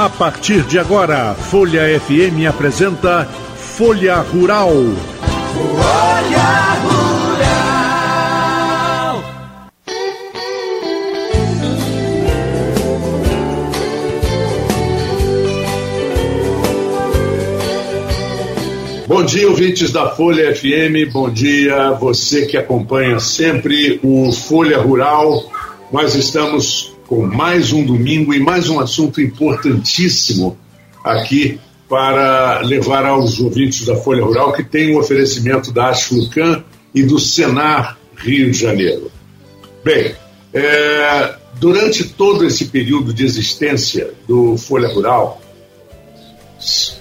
A partir de agora, Folha FM apresenta Folha Rural. Folha Rural. Bom dia, ouvintes da Folha FM. Bom dia, você que acompanha sempre o Folha Rural. Nós estamos com mais um domingo e mais um assunto importantíssimo aqui para levar aos ouvintes da Folha Rural, que tem o um oferecimento da Ashfurcan e do Senar Rio de Janeiro. Bem, é, durante todo esse período de existência do Folha Rural,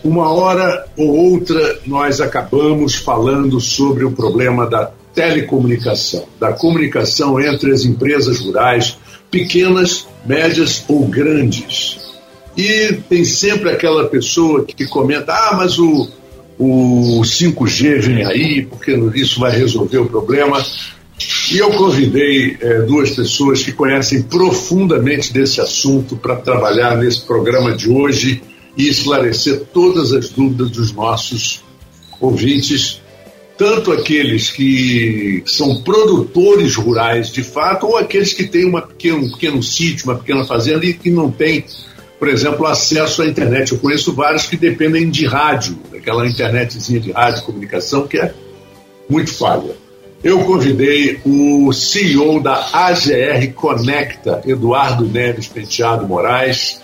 uma hora ou outra nós acabamos falando sobre o problema da telecomunicação, da comunicação entre as empresas rurais pequenas, médias ou grandes. E tem sempre aquela pessoa que comenta: ah, mas o, o 5G vem aí, porque isso vai resolver o problema. E eu convidei é, duas pessoas que conhecem profundamente desse assunto para trabalhar nesse programa de hoje e esclarecer todas as dúvidas dos nossos ouvintes tanto aqueles que são produtores rurais de fato, ou aqueles que têm uma pequeno, um pequeno sítio, uma pequena fazenda e que não têm, por exemplo, acesso à internet. Eu conheço vários que dependem de rádio, aquela internetzinha de rádio comunicação que é muito falha. Eu convidei o CEO da AGR Conecta, Eduardo Neves Penteado Moraes,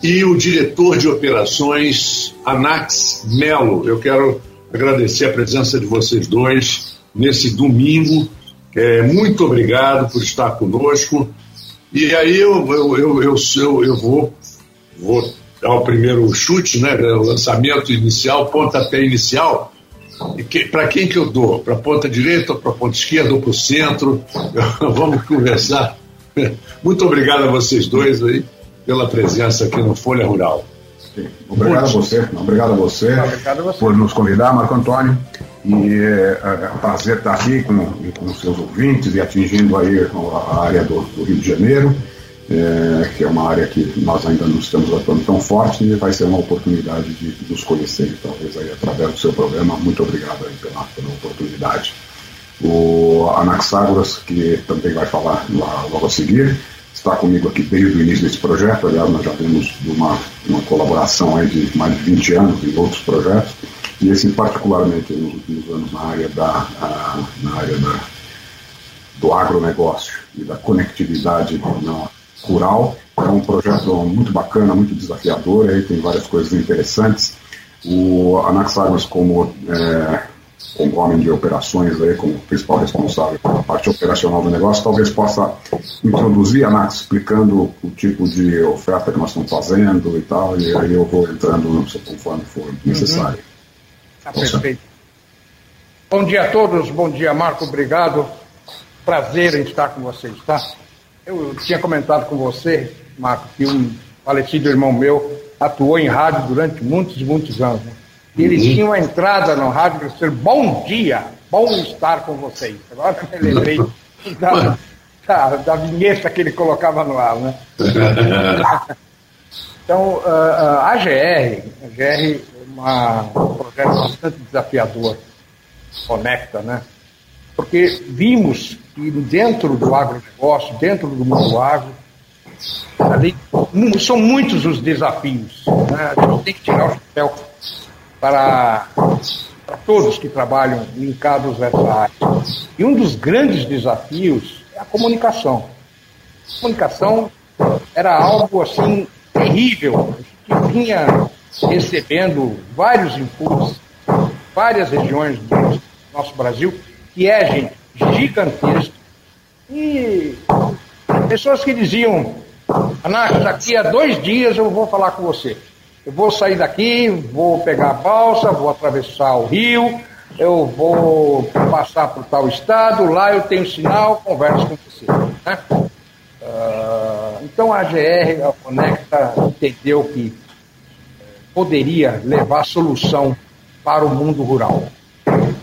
e o diretor de operações, Anax Melo. Eu quero agradecer a presença de vocês dois nesse domingo. É, muito obrigado por estar conosco. E aí eu, eu, eu, eu, eu, eu vou, vou dar o primeiro chute, né, o lançamento inicial, pontapé inicial. Que, para quem que eu dou? Para ponta direita para ponta esquerda ou para o centro? Vamos conversar. Muito obrigado a vocês dois aí pela presença aqui no Folha Rural. Obrigado a você, obrigado a você, obrigado a você por nos convidar, Marco Antônio. E é, é um prazer estar aqui com, com os seus ouvintes e atingindo aí a área do, do Rio de Janeiro, é, que é uma área que nós ainda não estamos atuando tão forte e vai ser uma oportunidade de, de nos conhecer, talvez aí através do seu programa. Muito obrigado aí pela, pela oportunidade. O Anaxágoras, que também vai falar lá, logo a seguir, está comigo aqui desde o início desse projeto. Aliás, nós já temos uma, uma colaboração aí de mais de 20 anos em outros projetos, e esse particularmente nos últimos anos na área, da, a, na área da, do agronegócio e da conectividade na, rural. É um projeto muito bacana, muito desafiador, aí tem várias coisas interessantes. O Anaxagos, como é, homem de operações, aí, como principal responsável pela parte operacional do negócio, talvez possa introduzir a NAC explicando o tipo de oferta que nós estamos fazendo e tal, e aí eu vou entrando conforme for necessário. Uhum. Tá perfeito. Bom dia a todos, bom dia Marco, obrigado. Prazer em estar com vocês, tá? Eu tinha comentado com você, Marco, que um falecido irmão meu atuou em rádio durante muitos e muitos anos. Né? E eles uhum. tinham a entrada no rádio dizer bom dia, bom estar com vocês. Agora eu me lembrei da, da, da, vinheta que ele colocava no ar, né? então, uh, uh, a GR, a GR é uma, um projeto bastante desafiador, conecta, né? Porque vimos que dentro do agronegócio, dentro do mundo agro, ali, são muitos os desafios. Né? A gente tem que tirar o chapéu para, para todos que trabalham linkados a essa área. E um dos grandes desafios é a comunicação. A comunicação era algo assim terrível. Gente vinha recebendo vários inputs, várias regiões do nosso Brasil, que é, gente, gigantesco. E pessoas que diziam, Anax, daqui a dois dias eu vou falar com você. Eu vou sair daqui, vou pegar a balsa, vou atravessar o rio, eu vou passar por tal estado, lá eu tenho sinal, converso com você. Né? Uh, então a AGR, a Conecta, entendeu que poderia levar solução para o mundo rural.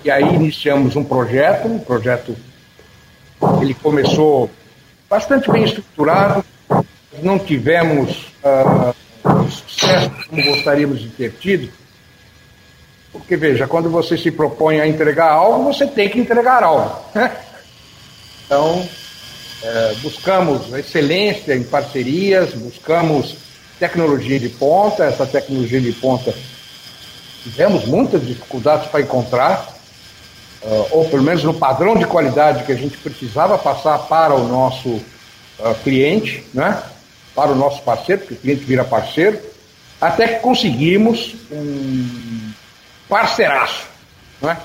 E aí iniciamos um projeto, um projeto ele começou bastante bem estruturado, não tivemos uh, sucesso como gostaríamos de ter tido, porque veja, quando você se propõe a entregar algo, você tem que entregar algo. Né? Então, é, buscamos excelência em parcerias, buscamos tecnologia de ponta, essa tecnologia de ponta tivemos muitas dificuldades para encontrar, uh, ou pelo menos no padrão de qualidade que a gente precisava passar para o nosso uh, cliente, né? Para o nosso parceiro, porque o cliente vira parceiro, até que conseguimos um parceiraço, né?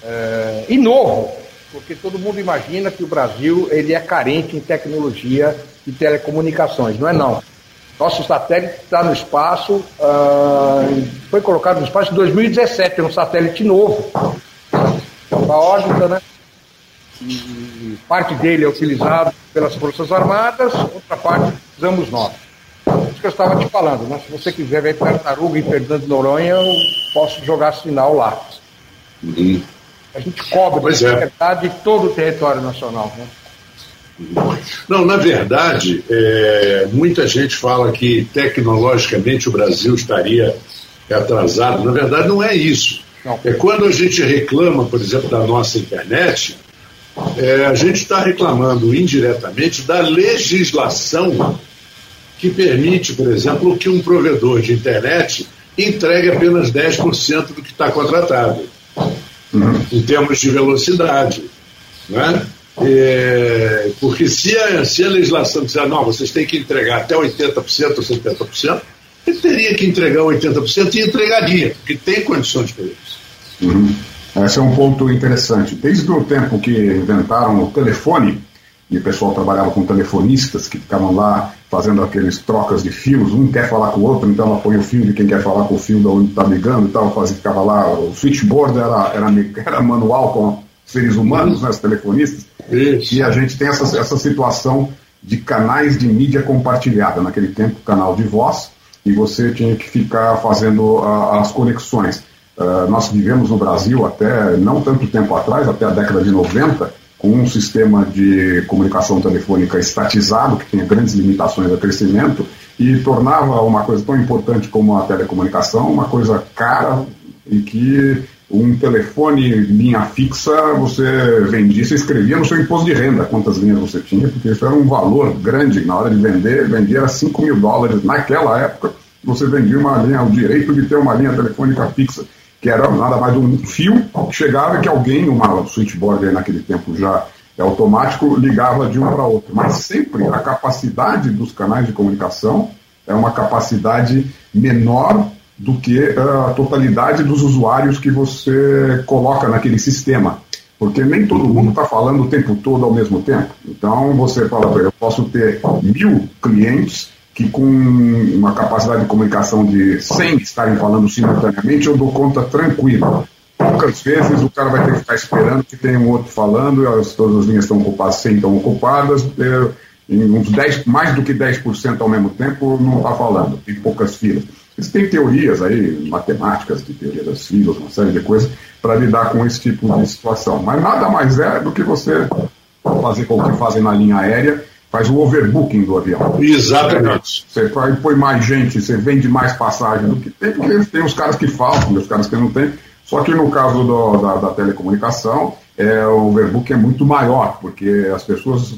Uh, e novo, porque todo mundo imagina que o Brasil ele é carente em tecnologia de telecomunicações, não é não. Nosso satélite está no espaço, uh, foi colocado no espaço em 2017, é um satélite novo, da órbita, né? E parte dele é utilizado pelas Forças Armadas, outra parte usamos nós. Isso que eu estava te falando, né? Se você quiser ver Tartaruga em Fernando Noronha, eu posso jogar sinal lá. Uhum. A gente cobre, pois na é. verdade, todo o território nacional. Né? Não, na verdade, é, muita gente fala que tecnologicamente o Brasil estaria atrasado. Na verdade, não é isso. Não. É quando a gente reclama, por exemplo, da nossa internet, é, a gente está reclamando indiretamente da legislação que permite, por exemplo, que um provedor de internet entregue apenas 10% do que está contratado, uhum. em termos de velocidade. Né? É, porque se a, se a legislação disser, não, vocês têm que entregar até 80% ou 70%, ele teria que entregar 80% e entregaria, porque tem condições para isso. Uhum. Esse é um ponto interessante. Desde o tempo que inventaram o telefone, e o pessoal trabalhava com telefonistas que ficavam lá fazendo aqueles trocas de fios, um quer falar com o outro, então ela põe o fio de quem quer falar com o fio da onde está ligando e tal, fazia, ficava lá, o switchboard era, era, era manual com seres humanos, né, os telefonistas, Isso. e a gente tem essa, essa situação de canais de mídia compartilhada. Naquele tempo, canal de voz, e você tinha que ficar fazendo uh, as conexões. Uh, nós vivemos no Brasil até não tanto tempo atrás, até a década de 90, com um sistema de comunicação telefônica estatizado, que tinha grandes limitações a crescimento, e tornava uma coisa tão importante como a telecomunicação uma coisa cara e que um telefone linha fixa, você vendia, você escrevia no seu imposto de renda quantas linhas você tinha, porque isso era um valor grande na hora de vender, vendia era 5 mil dólares. Naquela época, você vendia uma linha, o direito de ter uma linha telefônica fixa, que era nada mais um fio que chegava que alguém, uma switchboard aí naquele tempo já é automático, ligava de um para outro. Mas sempre a capacidade dos canais de comunicação é uma capacidade menor do que a totalidade dos usuários que você coloca naquele sistema. Porque nem todo mundo está falando o tempo todo ao mesmo tempo. Então você fala, eu posso ter mil clientes que com uma capacidade de comunicação de 100 estarem falando simultaneamente, eu dou conta tranquilo. Poucas vezes o cara vai ter que ficar esperando que tenha um outro falando, as, todas as linhas estão ocupadas, 100 estão ocupadas, eu, em uns 10, mais do que 10% ao mesmo tempo não está falando, tem poucas filas. Eles têm teorias aí, matemáticas de teoria das filas, uma série de coisas, para lidar com esse tipo de situação. Mas nada mais é do que você fazer como que fazem na linha aérea, faz o overbooking do avião. Exatamente. Você põe mais gente, você vende mais passagem do que tem, porque tem os caras que faltam, os caras que não tem. Só que no caso do, da, da, telecomunicação, é, o overbooking é muito maior, porque as pessoas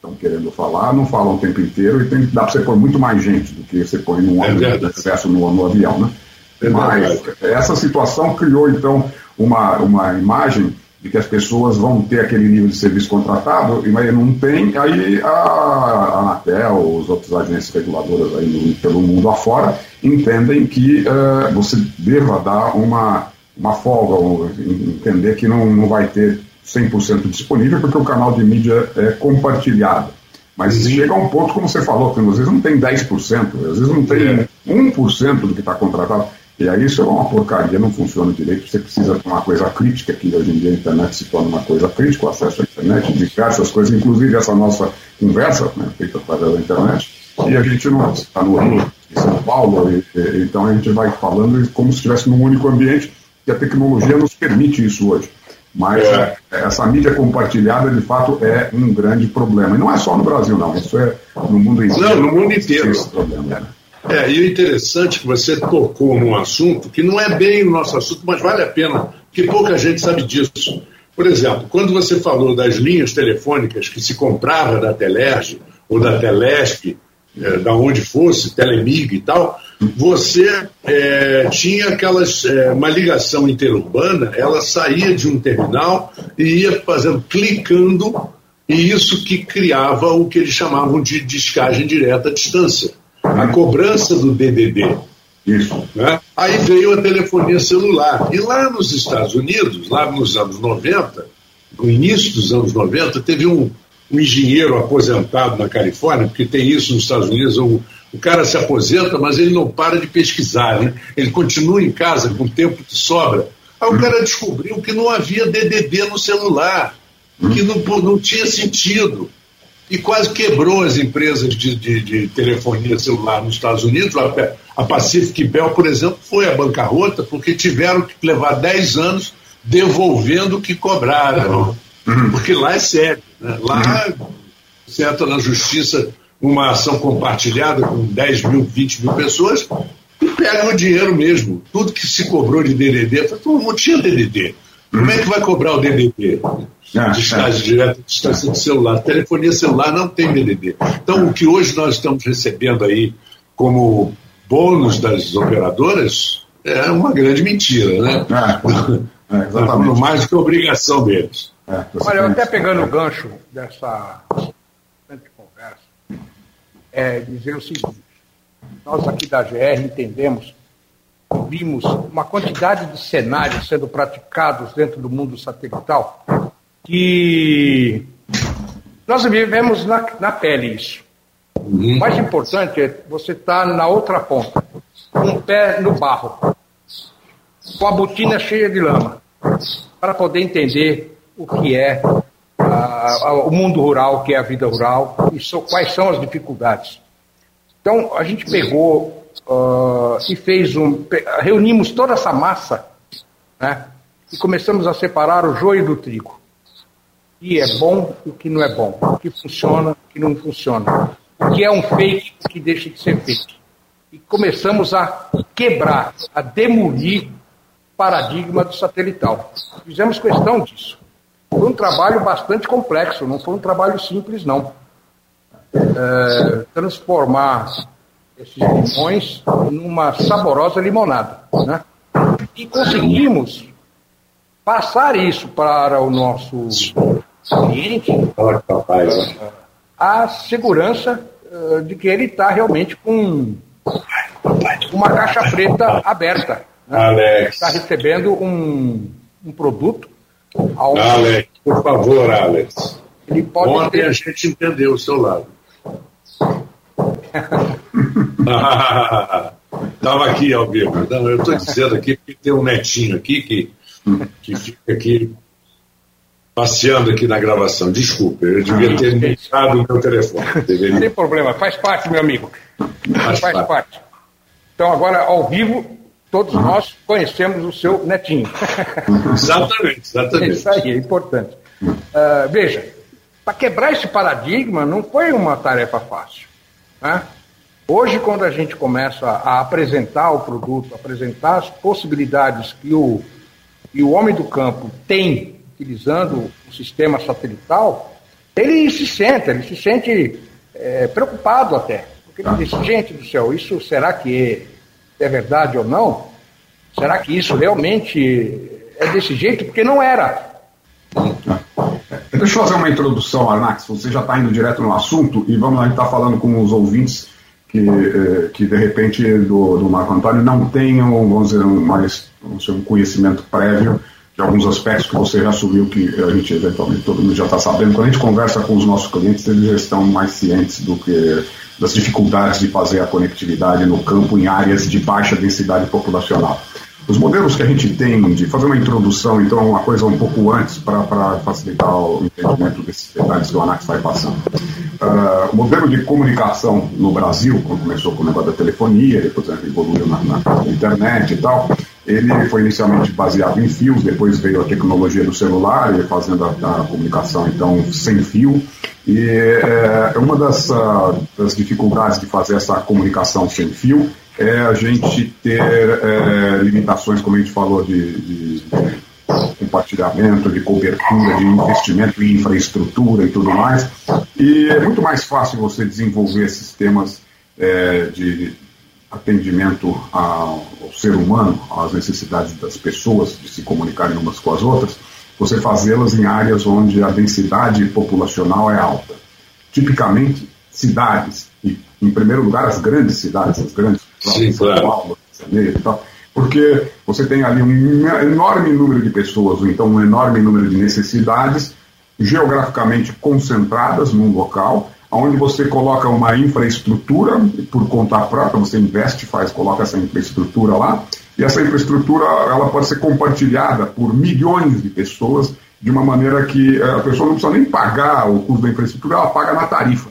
estão querendo falar, não falam o tempo inteiro e tem, dá para você pôr muito mais gente do que você põe no ônibus é no, no avião, né? É Mas essa situação criou então uma, uma imagem de que as pessoas vão ter aquele nível de serviço contratado, e mas não tem, aí a, Anatel, os outros agências reguladoras aí no, pelo mundo afora, entendem que uh, você deva dar uma, uma folga, entender que não, não vai ter 100% disponível, porque o canal de mídia é compartilhado. Mas uhum. chega a um ponto, como você falou, que às vezes não tem 10%, às vezes não tem é. 1% do que está contratado. E aí isso é uma porcaria, não funciona direito. Você precisa de uma coisa crítica, que hoje em dia a internet se torna uma coisa crítica, o acesso à internet, diversas coisas, inclusive essa nossa conversa, né, feita através da internet. E a gente não está no Rio, em São Paulo, e, e, então a gente vai falando como se estivesse num único ambiente, que a tecnologia nos permite isso hoje. Mas é. é. essa mídia compartilhada, de fato, é um grande problema. E não é só no Brasil, não. Isso é no mundo inteiro. Não, no mundo inteiro. Esse problema, né? É, e o interessante que você tocou num assunto que não é bem o nosso assunto, mas vale a pena, porque pouca gente sabe disso. Por exemplo, quando você falou das linhas telefônicas que se comprava da Telerge ou da Telesp, é, da onde fosse, Telemig e tal, você é, tinha aquelas é, uma ligação interurbana, ela saía de um terminal e ia fazendo, clicando, e isso que criava o que eles chamavam de descagem direta à distância, a cobrança do DDD. Isso. Né? Aí veio a telefonia celular. E lá nos Estados Unidos, lá nos anos 90, no início dos anos 90, teve um, um engenheiro aposentado na Califórnia, porque tem isso nos Estados Unidos, um, o cara se aposenta, mas ele não para de pesquisar, né? Ele continua em casa com o tempo que sobra. Aí o cara descobriu que não havia DDD no celular, que não, não tinha sentido. E quase quebrou as empresas de, de, de telefonia celular nos Estados Unidos. A, a Pacific Bell, por exemplo, foi à bancarrota porque tiveram que levar 10 anos devolvendo o que cobraram. Uhum. Porque lá é sério. Né? Lá você entra na justiça uma ação compartilhada com 10 mil, 20 mil pessoas e pega o dinheiro mesmo. Tudo que se cobrou de DDD, não tinha DDD. Como é que vai cobrar o DDD? Ah, Descagem direta, distância de celular. Telefonia celular não tem DDD. Então, o que hoje nós estamos recebendo aí como bônus das operadoras é uma grande mentira, né? É, é, exatamente. Mais do que obrigação deles. É, Olha, até pegando o gancho dessa é dizer o seguinte: nós aqui da GR entendemos, vimos uma quantidade de cenários sendo praticados dentro do mundo satelital que nós vivemos na, na pele isso. O mais importante é você estar tá na outra ponta, com o pé no barro, com a botina cheia de lama, para poder entender o que é o mundo rural, que é a vida rural, e so, quais são as dificuldades. Então, a gente pegou uh, e fez um. reunimos toda essa massa né, e começamos a separar o joio do trigo. O que é bom e o que não é bom. O que funciona e o que não funciona. O que é um fake e o que deixa de ser fake. E começamos a quebrar, a demolir o paradigma do satelital. Fizemos questão disso. Foi um trabalho bastante complexo, não foi um trabalho simples, não. É, transformar esses limões numa saborosa limonada. Né? E conseguimos passar isso para o nosso cliente a segurança uh, de que ele está realmente com uma caixa preta aberta. Né? Está recebendo um, um produto Alex, por favor, Alex. Ele pode Ontem ter... a gente entendeu o seu lado. Estava aqui ao vivo. Eu estou dizendo aqui porque tem um netinho aqui que, que fica aqui passeando aqui na gravação. Desculpa, eu devia ter deixado o meu telefone. Deveria... Não tem problema, faz parte, meu amigo. Faz, faz parte. parte. Então, agora, ao vivo, todos uhum. nós conhecemos o seu netinho. exatamente, exatamente. Isso aí, é importante. Uh, veja, para quebrar esse paradigma não foi uma tarefa fácil. Né? Hoje, quando a gente começa a apresentar o produto, apresentar as possibilidades que o, que o homem do campo tem utilizando o sistema satelital, ele se sente, ele se sente é, preocupado até. Porque ele diz, gente do céu, isso será que é verdade ou não, será que isso realmente é desse jeito? Porque não era. Deixa eu fazer uma introdução, Arnax. Você já está indo direto no assunto e vamos lá, a gente está falando com os ouvintes que, eh, que de repente do, do Marco Antônio não tenham, vamos dizer, um, mais, vamos dizer, um conhecimento prévio de alguns aspectos que você já subiu, que a gente eventualmente todo mundo já está sabendo. Quando a gente conversa com os nossos clientes, eles já estão mais cientes do que das dificuldades de fazer a conectividade no campo em áreas de baixa densidade populacional. Os modelos que a gente tem de fazer uma introdução, então, uma coisa um pouco antes, para facilitar o entendimento desses detalhes que o Anax vai passando. Uh, o modelo de comunicação no Brasil, quando começou com o negócio da telefonia, depois evoluiu na, na internet e tal, ele foi inicialmente baseado em fios, depois veio a tecnologia do celular, fazendo a, a comunicação então sem fio. E é, uma das, uh, das, dificuldades de fazer essa comunicação sem fio é a gente ter é, limitações, como a gente falou, de, de, compartilhamento, de cobertura, de investimento em infraestrutura e tudo mais. E é muito mais fácil você desenvolver sistemas é, de atendimento ao ser humano, às necessidades das pessoas de se comunicarem umas com as outras, você fazê-las em áreas onde a densidade populacional é alta. Tipicamente, cidades, e em primeiro lugar as grandes cidades, as grandes Sim, São Paulo, Janeiro e tal, porque você tem ali um enorme número de pessoas, ou então um enorme número de necessidades geograficamente concentradas num local, onde você coloca uma infraestrutura por conta própria, você investe, faz, coloca essa infraestrutura lá, e essa infraestrutura ela pode ser compartilhada por milhões de pessoas de uma maneira que eh, a pessoa não precisa nem pagar o custo da infraestrutura, ela paga na tarifa.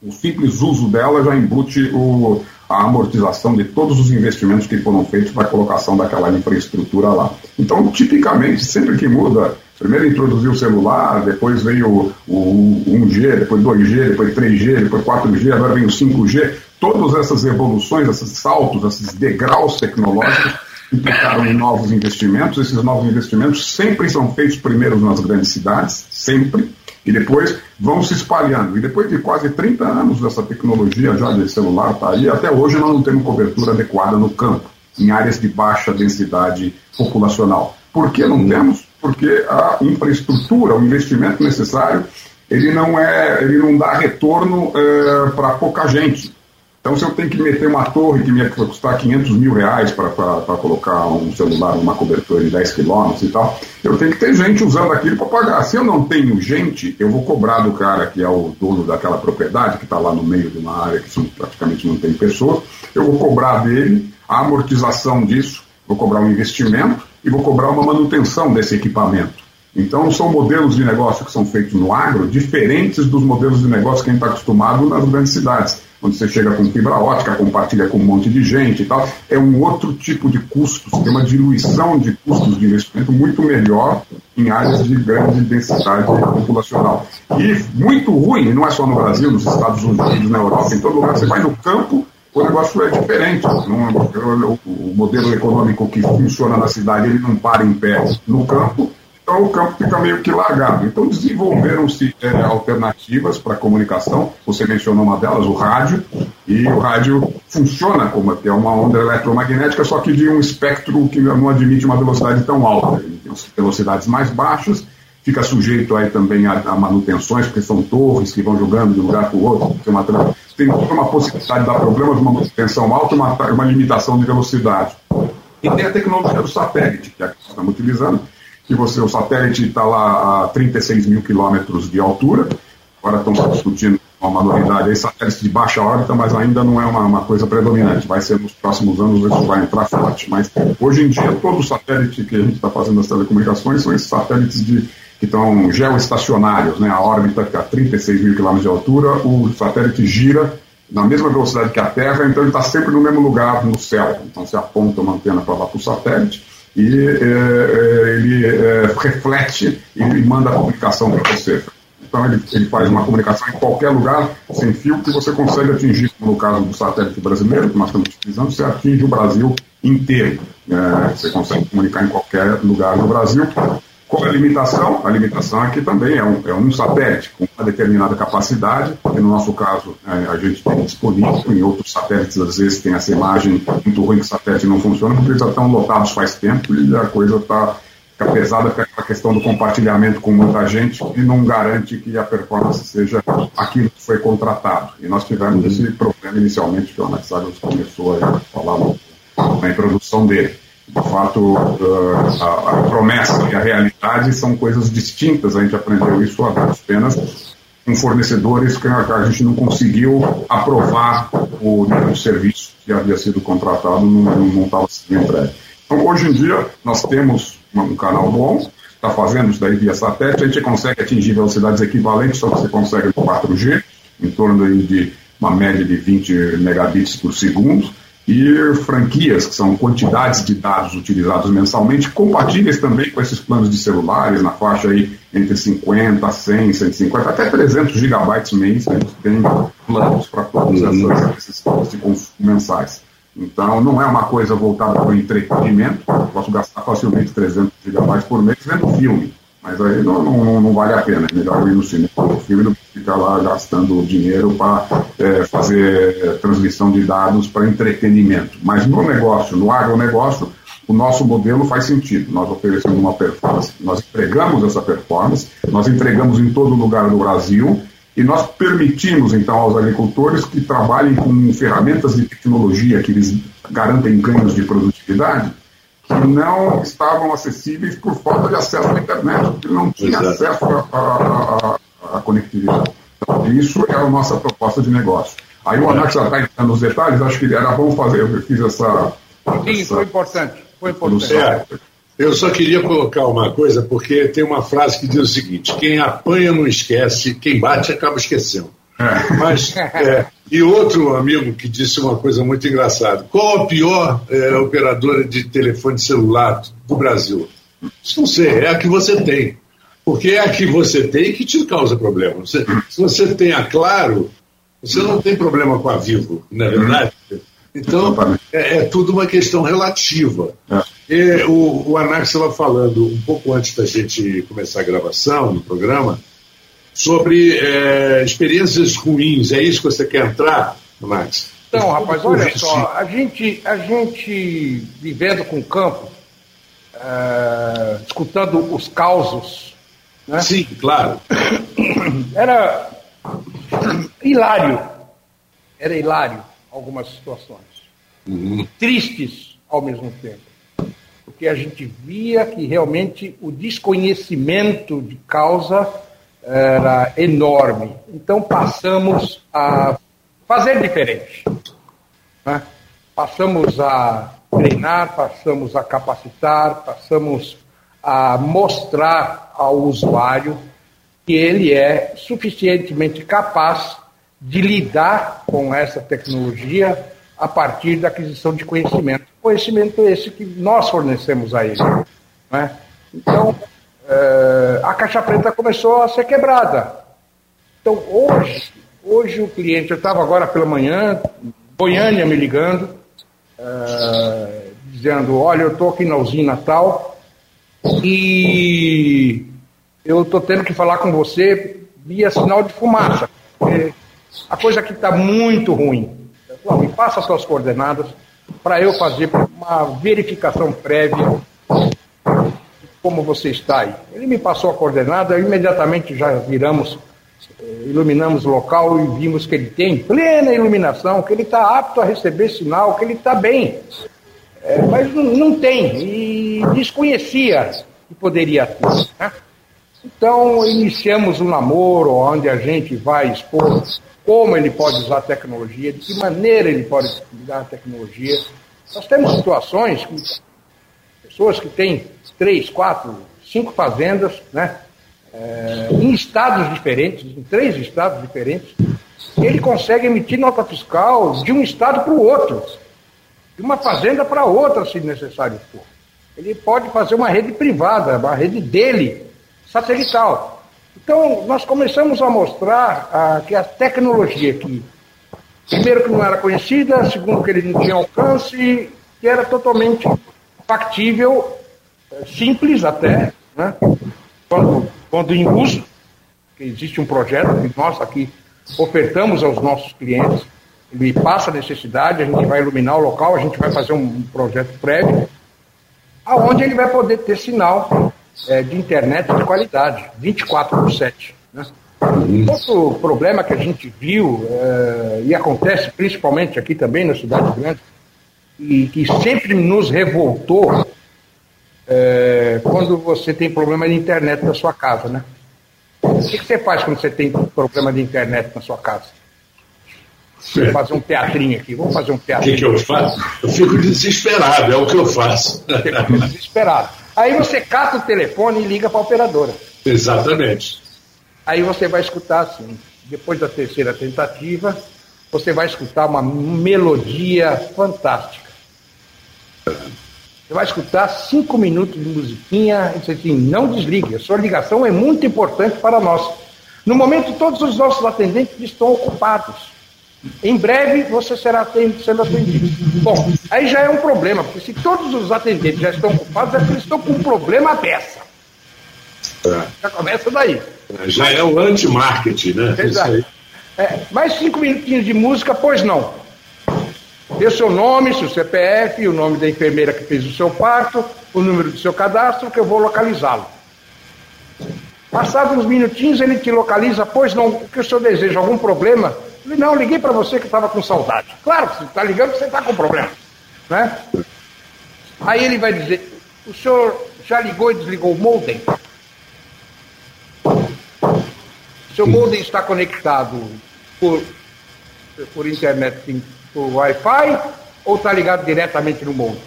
O simples uso dela já embute o, a amortização de todos os investimentos que foram feitos para a colocação daquela infraestrutura lá. Então, tipicamente, sempre que muda, primeiro introduziu o celular, depois veio o, o 1G, depois 2G, depois 3G, depois 4G, agora vem o 5G, todas essas evoluções, esses saltos, esses degraus tecnológicos implicaram em novos investimentos. Esses novos investimentos sempre são feitos primeiro nas grandes cidades, sempre, e depois vão se espalhando. E depois de quase 30 anos dessa tecnologia já de celular está aí, até hoje nós não temos cobertura adequada no campo, em áreas de baixa densidade populacional. Por que não temos? Porque a infraestrutura, o investimento necessário, ele não é, ele não dá retorno é, para pouca gente. Então, se eu tenho que meter uma torre que me custar 500 mil reais para colocar um celular numa cobertura de 10 quilômetros e tal, eu tenho que ter gente usando aquilo para pagar. Se eu não tenho gente, eu vou cobrar do cara que é o dono daquela propriedade, que está lá no meio de uma área que praticamente não tem pessoas, eu vou cobrar dele a amortização disso, vou cobrar um investimento e vou cobrar uma manutenção desse equipamento. Então, são modelos de negócio que são feitos no agro diferentes dos modelos de negócio que a gente está acostumado nas grandes cidades onde você chega com fibra ótica, compartilha com um monte de gente e tal, é um outro tipo de custos, tem uma diluição de custos de investimento muito melhor em áreas de grande densidade populacional. E muito ruim, não é só no Brasil, nos Estados Unidos, na Europa, em todo lugar, você vai no campo, o negócio é diferente. Não, o, o modelo econômico que funciona na cidade, ele não para em pé no campo, então o campo fica meio que largado. Então desenvolveram-se é, alternativas para comunicação. Você mencionou uma delas, o rádio, e o rádio funciona como é uma onda eletromagnética, só que de um espectro que não admite uma velocidade tão alta. Ele tem velocidades mais baixas, fica sujeito aí também a, a, manutenções, porque são torres que vão jogando de um lugar para o outro, tem uma, tem uma possibilidade de dar problema de uma manutenção alta uma, uma limitação de velocidade. E tem a tecnologia do satélite, que é a que estamos utilizando, que você, o satélite está lá a 36 mil quilômetros de altura, agora estão discutindo uma minoridade aí, satélite de baixa órbita, mas ainda não é uma, uma, coisa predominante, vai ser nos próximos anos isso vai entrar forte, mas hoje em dia todo satélite que a gente está fazendo nas telecomunicações são esses satélites de, que estão geoestacionários, né? a órbita fica a 36 mil quilômetros de altura, o satélite gira na mesma velocidade que a Terra, então ele está sempre no mesmo lugar no céu, então você aponta uma antena para lá para o satélite, e é, é, ele é, reflete e manda a comunicação para você. Então ele, ele, faz uma comunicação em qualquer lugar, sem fio, que você consegue atingir, no caso do satélite brasileiro, que nós estamos utilizando, você atinge o Brasil inteiro. É, você consegue comunicar em qualquer lugar do Brasil. Qual é a limitação? A limitação aqui também é um, é um satélite com uma determinada capacidade, que no nosso caso é, a gente tem disponível, em outros satélites às vezes tem essa imagem muito ruim que o satélite não funciona, porque eles já estão lotados faz tempo e a coisa está fica pesada a questão do compartilhamento com muita gente e não garante que a performance seja aquilo que foi contratado. E nós tivemos esse problema inicialmente, que o Anaxagos começou a falar na introdução dele de fato, uh, a, a, promessa e a realidade são coisas distintas. A gente aprendeu isso duras penas com fornecedores que a gente não conseguiu aprovar o de serviço que havia sido contratado, não estava sendo entregue. Então, hoje em dia, nós temos um canal bom, está fazendo isso daí via satélite, a gente consegue atingir velocidades equivalentes ao que você consegue no 4G, em torno de uma média de 20 megabits por segundo, e franquias, que são quantidades de dados utilizados mensalmente, compatíveis também com esses planos de celulares, na faixa aí entre 50, 100, 150, até 300 gigabytes mês, a gente tem planos para todos esses planos de consumo mensais. Então, não é uma coisa voltada para o entretenimento, posso gastar facilmente 300 gigabytes por mês vendo filme, mas aí não, não, não vale a pena, é melhor ir no cinema o filme do que ficar lá gastando dinheiro para é, fazer transmissão de dados para entretenimento. Mas no negócio, no agronegócio, o nosso modelo faz sentido. Nós oferecemos uma performance, nós entregamos essa performance, nós entregamos em todo lugar do Brasil e nós permitimos, então, aos agricultores que trabalhem com ferramentas de tecnologia que lhes garantem ganhos de produtividade, que não estavam acessíveis por falta de acesso à internet, porque não tinha Exato. acesso à conectividade. Então, isso é a nossa proposta de negócio. Aí o Anax já está entrando nos detalhes, acho que era bom fazer, eu fiz essa. Sim, essa, foi importante. Foi importante. É. Eu só queria colocar uma coisa, porque tem uma frase que diz o seguinte: quem apanha não esquece, quem bate acaba esquecendo. É. Mas, é, e outro amigo que disse uma coisa muito engraçada: qual a pior é, operadora de telefone celular do Brasil? Não sei, é a que você tem. Porque é a que você tem que te causa problema. Você, se você tem a Claro, você não tem problema com a Vivo, não é verdade? Então, é, é tudo uma questão relativa. É. E o, o Anax estava falando um pouco antes da gente começar a gravação do programa sobre é, experiências ruins. É isso que você quer entrar, Anax? Então, rapaz, olha só, a gente, a gente vivendo com o campo, é, escutando os causos. Né? Sim, claro. Era hilário. Era hilário algumas situações. Uhum. Tristes ao mesmo tempo. Porque a gente via que realmente o desconhecimento de causa era enorme. Então passamos a fazer diferente. Né? Passamos a treinar, passamos a capacitar, passamos a mostrar ao usuário que ele é suficientemente capaz de lidar com essa tecnologia a partir da aquisição de conhecimento. Conhecimento esse que nós fornecemos a ele. Né? Então, é, a caixa preta começou a ser quebrada. Então, hoje, hoje o cliente, eu estava agora pela manhã, Goiânia me ligando, é, dizendo, olha, eu estou aqui na usina tal e eu estou tendo que falar com você via sinal de fumaça. A coisa aqui está muito ruim. Então, me passa as suas coordenadas para eu fazer uma verificação prévia como você está aí. Ele me passou a coordenada, imediatamente já viramos, eh, iluminamos o local e vimos que ele tem plena iluminação, que ele está apto a receber sinal, que ele está bem. É, mas não, não, tem, e desconhecia que poderia ter. Né? Então, iniciamos um namoro onde a gente vai expor como ele pode usar a tecnologia, de que maneira ele pode usar a tecnologia. Nós temos situações que pessoas que têm três, quatro, cinco fazendas, né, é, em estados diferentes, em três estados diferentes, ele consegue emitir nota fiscal de um estado para o outro, de uma fazenda para outra, se necessário for. Ele pode fazer uma rede privada, uma rede dele, satelital. Então, nós começamos a mostrar ah, que a tecnologia que, primeiro, que não era conhecida, segundo, que ele não tinha alcance, que era totalmente factível, simples até, né? quando, quando em uso, que existe um projeto que nós aqui ofertamos aos nossos clientes, ele passa a necessidade, a gente vai iluminar o local, a gente vai fazer um projeto prévio, aonde ele vai poder ter sinal é, de internet de qualidade, 24 por 7. Né? Outro problema que a gente viu, é, e acontece principalmente aqui também na cidade grande, e que sempre nos revoltou, é, quando você tem problema de internet na sua casa, né? O que, que você faz quando você tem problema de internet na sua casa? Vou fazer um teatrinho aqui, vamos fazer um teatrinho. O que, que eu faço? Eu fico desesperado, é o que eu faço. Desesperado. Aí você cata o telefone e liga para a operadora. Exatamente. Aí você vai escutar assim, depois da terceira tentativa, você vai escutar uma melodia fantástica. Você vai escutar cinco minutos de musiquinha e diz assim, não desligue, a sua ligação é muito importante para nós. No momento, todos os nossos atendentes estão ocupados. Em breve você será sendo atendido. Bom, aí já é um problema, porque se todos os atendentes já estão ocupados, é porque eles estão com um problema dessa. É. Já começa daí. Já é o anti-marketing, né? Exato. É, mais cinco minutinhos de música, pois não. Dê seu nome, seu CPF, o nome da enfermeira que fez o seu parto, o número do seu cadastro, que eu vou localizá-lo. Passados uns minutinhos, ele te localiza, pois não, o que o senhor deseja? Algum problema? Ele, não, liguei para você que estava com saudade. Claro que você está ligando porque você está com problema. Né? Aí ele vai dizer, o senhor já ligou e desligou o modem? Seu modem está conectado por, por internet, por Wi-Fi, ou está ligado diretamente no modem?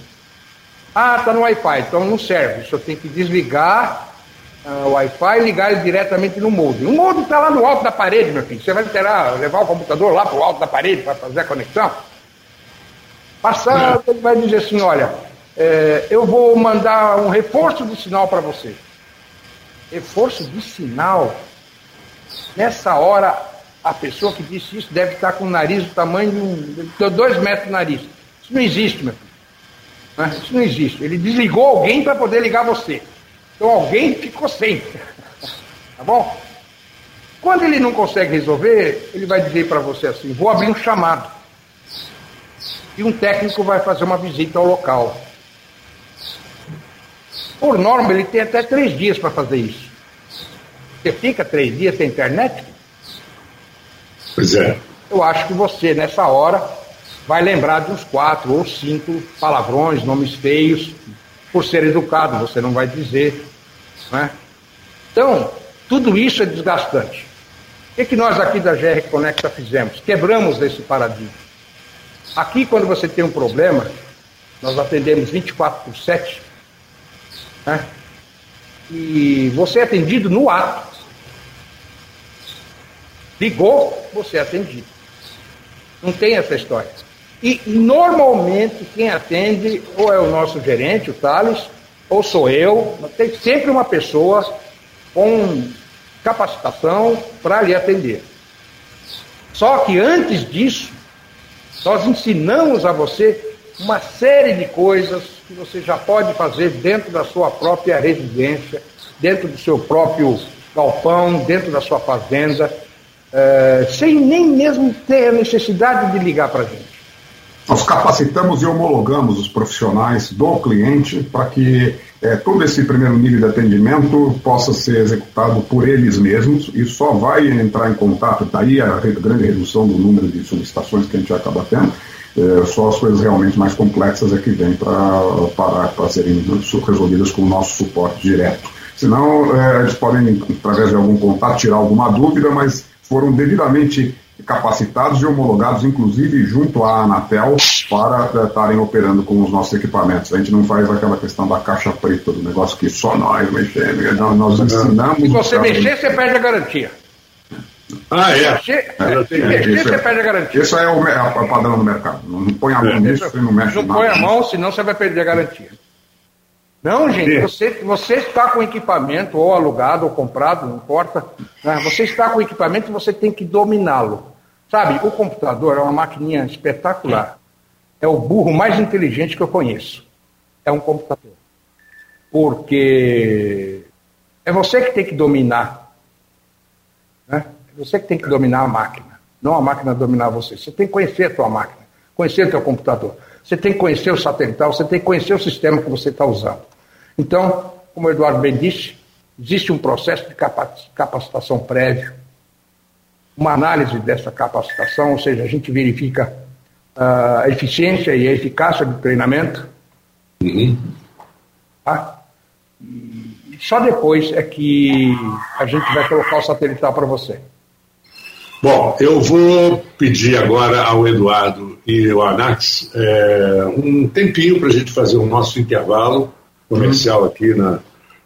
Ah, está no Wi-Fi, então não serve. O senhor tem que desligar uh, o Wi-Fi e ligar ele diretamente no modem. O modem está lá no alto da parede, meu filho. Você vai terá, levar o computador lá para o alto da parede para fazer a conexão? Passado, ele vai dizer assim: olha, é, eu vou mandar um reforço de sinal para você. Reforço de sinal? Nessa hora, a pessoa que disse isso deve estar com o nariz do tamanho de um. dois metros de nariz. Isso não existe, meu filho. Né? Isso não existe. Ele desligou alguém para poder ligar você. Então alguém ficou sem. Tá bom? Quando ele não consegue resolver, ele vai dizer para você assim: vou abrir um chamado. E um técnico vai fazer uma visita ao local. Por norma, ele tem até três dias para fazer isso. Você fica três dias sem internet? Pois é. Eu acho que você, nessa hora, vai lembrar de uns quatro ou cinco palavrões, nomes feios, por ser educado, você não vai dizer. Né? Então, tudo isso é desgastante. O que, que nós aqui da GR Conecta fizemos? Quebramos esse paradigma. Aqui, quando você tem um problema, nós atendemos 24 por 7, né? e você é atendido no ato. Ligou, você é atendido. Não tem essa história. E normalmente quem atende ou é o nosso gerente, o Thales, ou sou eu. Tem sempre uma pessoa com capacitação para lhe atender. Só que antes disso, nós ensinamos a você uma série de coisas que você já pode fazer dentro da sua própria residência, dentro do seu próprio galpão, dentro da sua fazenda, é, sem nem mesmo ter a necessidade de ligar para a gente. Nós capacitamos e homologamos os profissionais do cliente para que é, todo esse primeiro nível de atendimento possa ser executado por eles mesmos e só vai entrar em contato, daí a grande redução do número de solicitações que a gente acaba tendo, é, só as coisas realmente mais complexas é que vêm para serem resolvidas com o nosso suporte direto. Senão, é, eles podem, através de algum contato, tirar alguma dúvida, mas foram devidamente capacitados e homologados, inclusive junto à Anatel, para eh, estarem operando com os nossos equipamentos. A gente não faz aquela questão da caixa preta, do negócio que só nós mexemos. Nós, nós ensinamos. Se você mexer, você perde a garantia. Ah, é? Mexer, é, mexer é, você perde a garantia. Isso é o, é o padrão do mercado. Não põe a mão é, nisso, você não mexe Não põe a mão, senão você vai perder a garantia. Não, gente, você, você está com equipamento, ou alugado, ou comprado, não importa. Né? Você está com equipamento e você tem que dominá-lo. Sabe, o computador é uma maquininha espetacular. É o burro mais inteligente que eu conheço. É um computador. Porque é você que tem que dominar. Né? É você que tem que dominar a máquina. Não a máquina dominar você. Você tem que conhecer a tua máquina, conhecer o teu computador. Você tem que conhecer o satelital, você tem que conhecer o sistema que você está usando. Então, como o Eduardo bem disse, existe um processo de capacitação prévio, uma análise dessa capacitação, ou seja, a gente verifica uh, a eficiência e a eficácia do treinamento. Uhum. Tá? E só depois é que a gente vai colocar o satelital para você. Bom, eu vou pedir agora ao Eduardo e ao Anax é, um tempinho para a gente fazer o nosso intervalo comercial aqui na,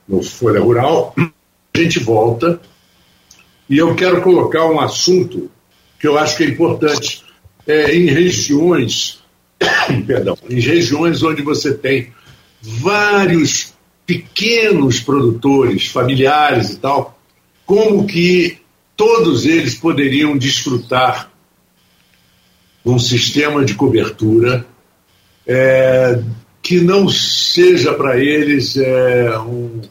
no Folha Rural. A gente volta e eu quero colocar um assunto que eu acho que é importante é, em regiões, perdão, em regiões onde você tem vários pequenos produtores, familiares e tal, como que todos eles poderiam desfrutar de um sistema de cobertura é, que não seja para eles é, um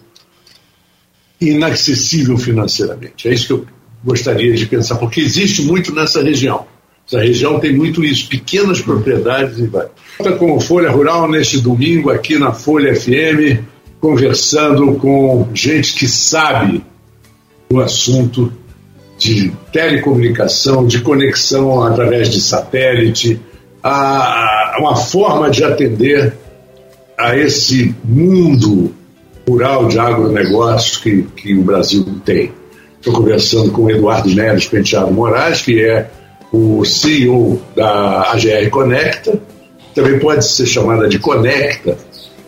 inacessível financeiramente. É isso que eu gostaria de pensar, porque existe muito nessa região. Essa região tem muito isso, pequenas propriedades e vai. Com Folha Rural neste domingo aqui na Folha FM, conversando com gente que sabe do assunto de telecomunicação, de conexão através de satélite, a uma forma de atender a esse mundo rural de agronegócios que, que o Brasil tem. Estou conversando com o Eduardo Neves Penteado Moraes, que é o CEO da AGR Conecta, também pode ser chamada de Conecta,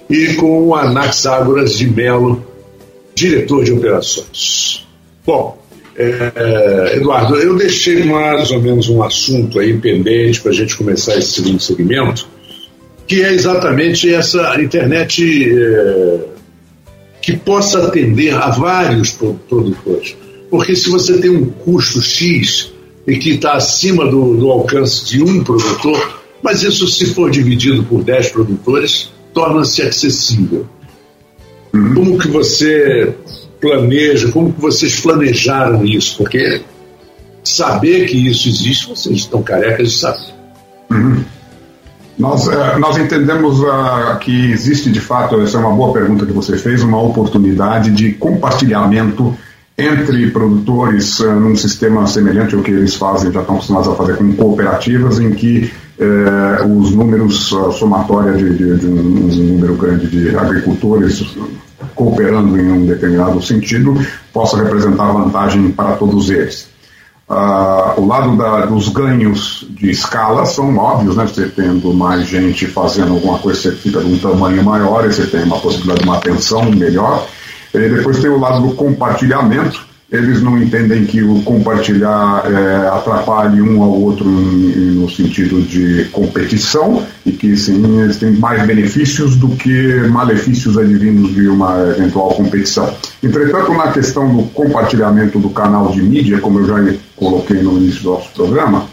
e com o Anaxágoras de Melo, diretor de operações. Bom, é, Eduardo, eu deixei mais ou menos um assunto aí pendente para a gente começar esse segundo segmento, que é exatamente essa internet é, que possa atender a vários produtores. Porque se você tem um custo X e que está acima do, do alcance de um produtor, mas isso se for dividido por 10 produtores, torna-se acessível. Uhum. Como que você planeja, como que vocês planejaram isso? Porque saber que isso existe, vocês estão carecas de saber. Uhum. Nós, uh, nós entendemos uh, que existe de fato, essa é uma boa pergunta que você fez, uma oportunidade de compartilhamento entre produtores uh, num sistema semelhante ao que eles fazem, já estão acostumados a fazer com cooperativas, em que os números, a somatória de, de, de um, um, número grande de agricultores cooperando em um determinado sentido possa representar vantagem para todos eles. Uh, o lado da, dos ganhos de escala são óbvios, né? Você tendo mais gente fazendo alguma coisa, você fica de um tamanho maior, você tem uma possibilidade de uma atenção melhor. E depois tem o lado do compartilhamento. Eles não entendem que o compartilhar é, atrapalhe um ao outro no sentido de competição e que sim, eles têm mais benefícios do que malefícios advindos de uma eventual competição. Entretanto, na questão do compartilhamento do canal de mídia, como eu já coloquei no início do nosso programa,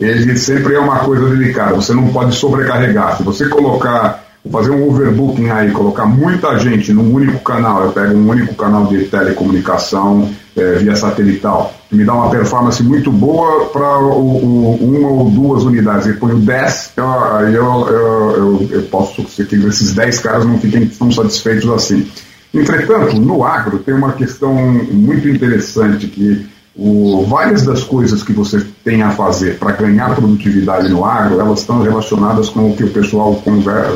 ele sempre é uma coisa delicada. Você não pode sobrecarregar. Se você colocar, fazer um overbooking aí, colocar muita gente num único canal, eu pego um único canal de telecomunicação é, via satelital, que me dá uma performance muito boa para uma ou duas unidades, e ponho 10, eu, aí eu, eu, eu, posso que esses 10 caras não fiquem tão satisfeitos assim. Entretanto, no agro tem uma questão muito interessante que o, várias das coisas que você tem a fazer para ganhar produtividade no agro, elas estão relacionadas com o que o pessoal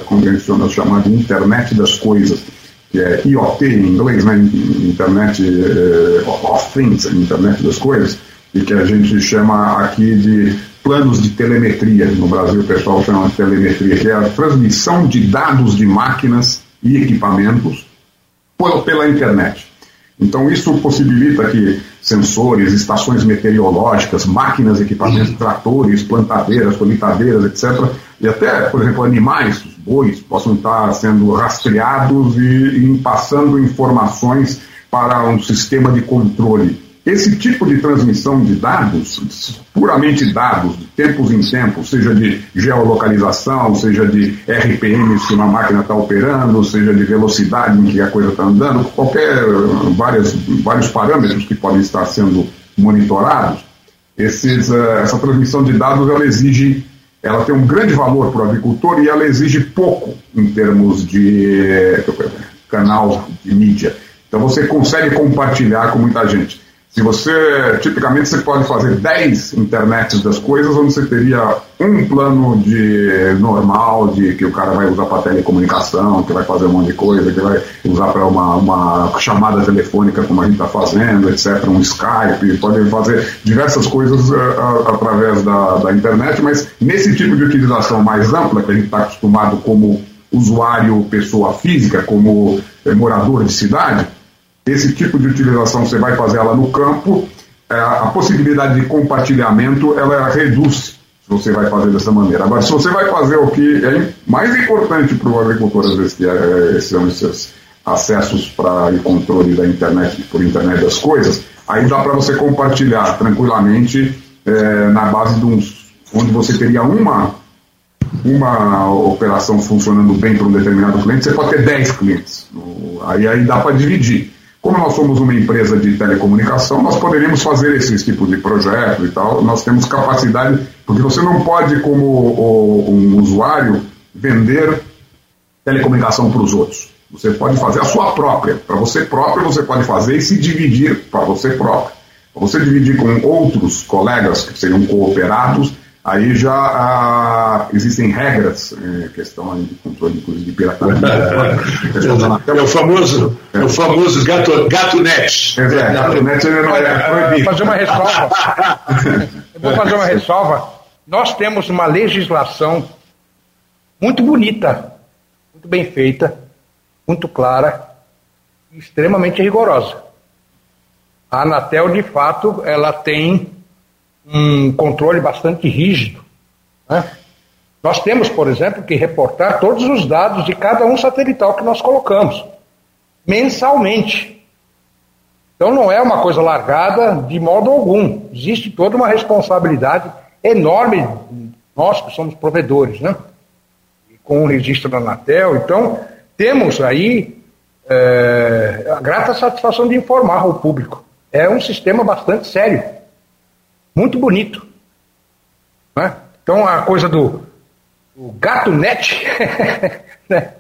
convenciona chamar de internet das coisas, que é IoT em inglês, né? Internet uh, of Things, Internet das coisas, e que a gente chama aqui de planos de telemetria. No Brasil o pessoal chama de telemetria, que é a transmissão de dados de máquinas e equipamentos pela internet. Então, isso possibilita que sensores, estações meteorológicas, máquinas, equipamentos, tratores, plantadeiras, colheitadeiras, etc., e até, por exemplo, animais, os bois, possam estar sendo rastreados e, e passando informações para um sistema de controle esse tipo de transmissão de dados, puramente dados, de tempos em tempos, seja de geolocalização, seja de RPM se uma máquina está operando, seja de velocidade em que a coisa está andando, qualquer várias, vários parâmetros que podem estar sendo monitorados, esses, uh, essa transmissão de dados ela exige, ela tem um grande valor para o agricultor e ela exige pouco em termos de uh, canal de mídia. Então você consegue compartilhar com muita gente. Se você, tipicamente, você pode fazer 10 internets das coisas, onde você teria um plano de normal, de que o cara vai usar para telecomunicação, que vai fazer um monte de coisa, que vai usar para uma, uma chamada telefônica, como a gente está fazendo, etc., um Skype, pode fazer diversas coisas uh, através da, da internet, mas nesse tipo de utilização mais ampla, que a gente está acostumado como usuário, pessoa física, como eh, morador de cidade, esse tipo de utilização você vai fazer ela no campo, é, a possibilidade de compartilhamento ela reduz você vai fazer dessa maneira. Agora, se você vai fazer o que é mais importante para o agricultor, às vezes, que é, é são esses acessos para e controle da internet, por internet das coisas, aí dá para você compartilhar tranquilamente é, na base de uns. onde você teria uma, uma operação funcionando bem para um determinado cliente, você pode ter 10 clientes. Aí, aí dá para dividir. Como nós somos uma empresa de telecomunicação, nós poderíamos fazer esses tipos de projetos e tal. Nós temos capacidade, porque você não pode, como o, um usuário, vender telecomunicação para os outros. Você pode fazer a sua própria. Para você próprio, você pode fazer e se dividir para você próprio. Para você dividir com outros colegas que seriam cooperados, Aí já ah, existem regras, é, questão de controle de pirataria. é, é o famoso, é o famoso gato, gato net. É, gato net ele não é proibido. Fazer uma ressalva. Eu vou fazer uma ressalva. Nós temos uma legislação muito bonita, muito bem feita, muito clara e extremamente rigorosa. A Anatel, de fato, ela tem um controle bastante rígido. Né? Nós temos, por exemplo, que reportar todos os dados de cada um satelital que nós colocamos, mensalmente. Então não é uma coisa largada de modo algum. Existe toda uma responsabilidade enorme, nós que somos provedores, né? com o registro da Anatel. Então, temos aí é, a grata satisfação de informar ao público. É um sistema bastante sério muito bonito. Né? Então a coisa do gato net né?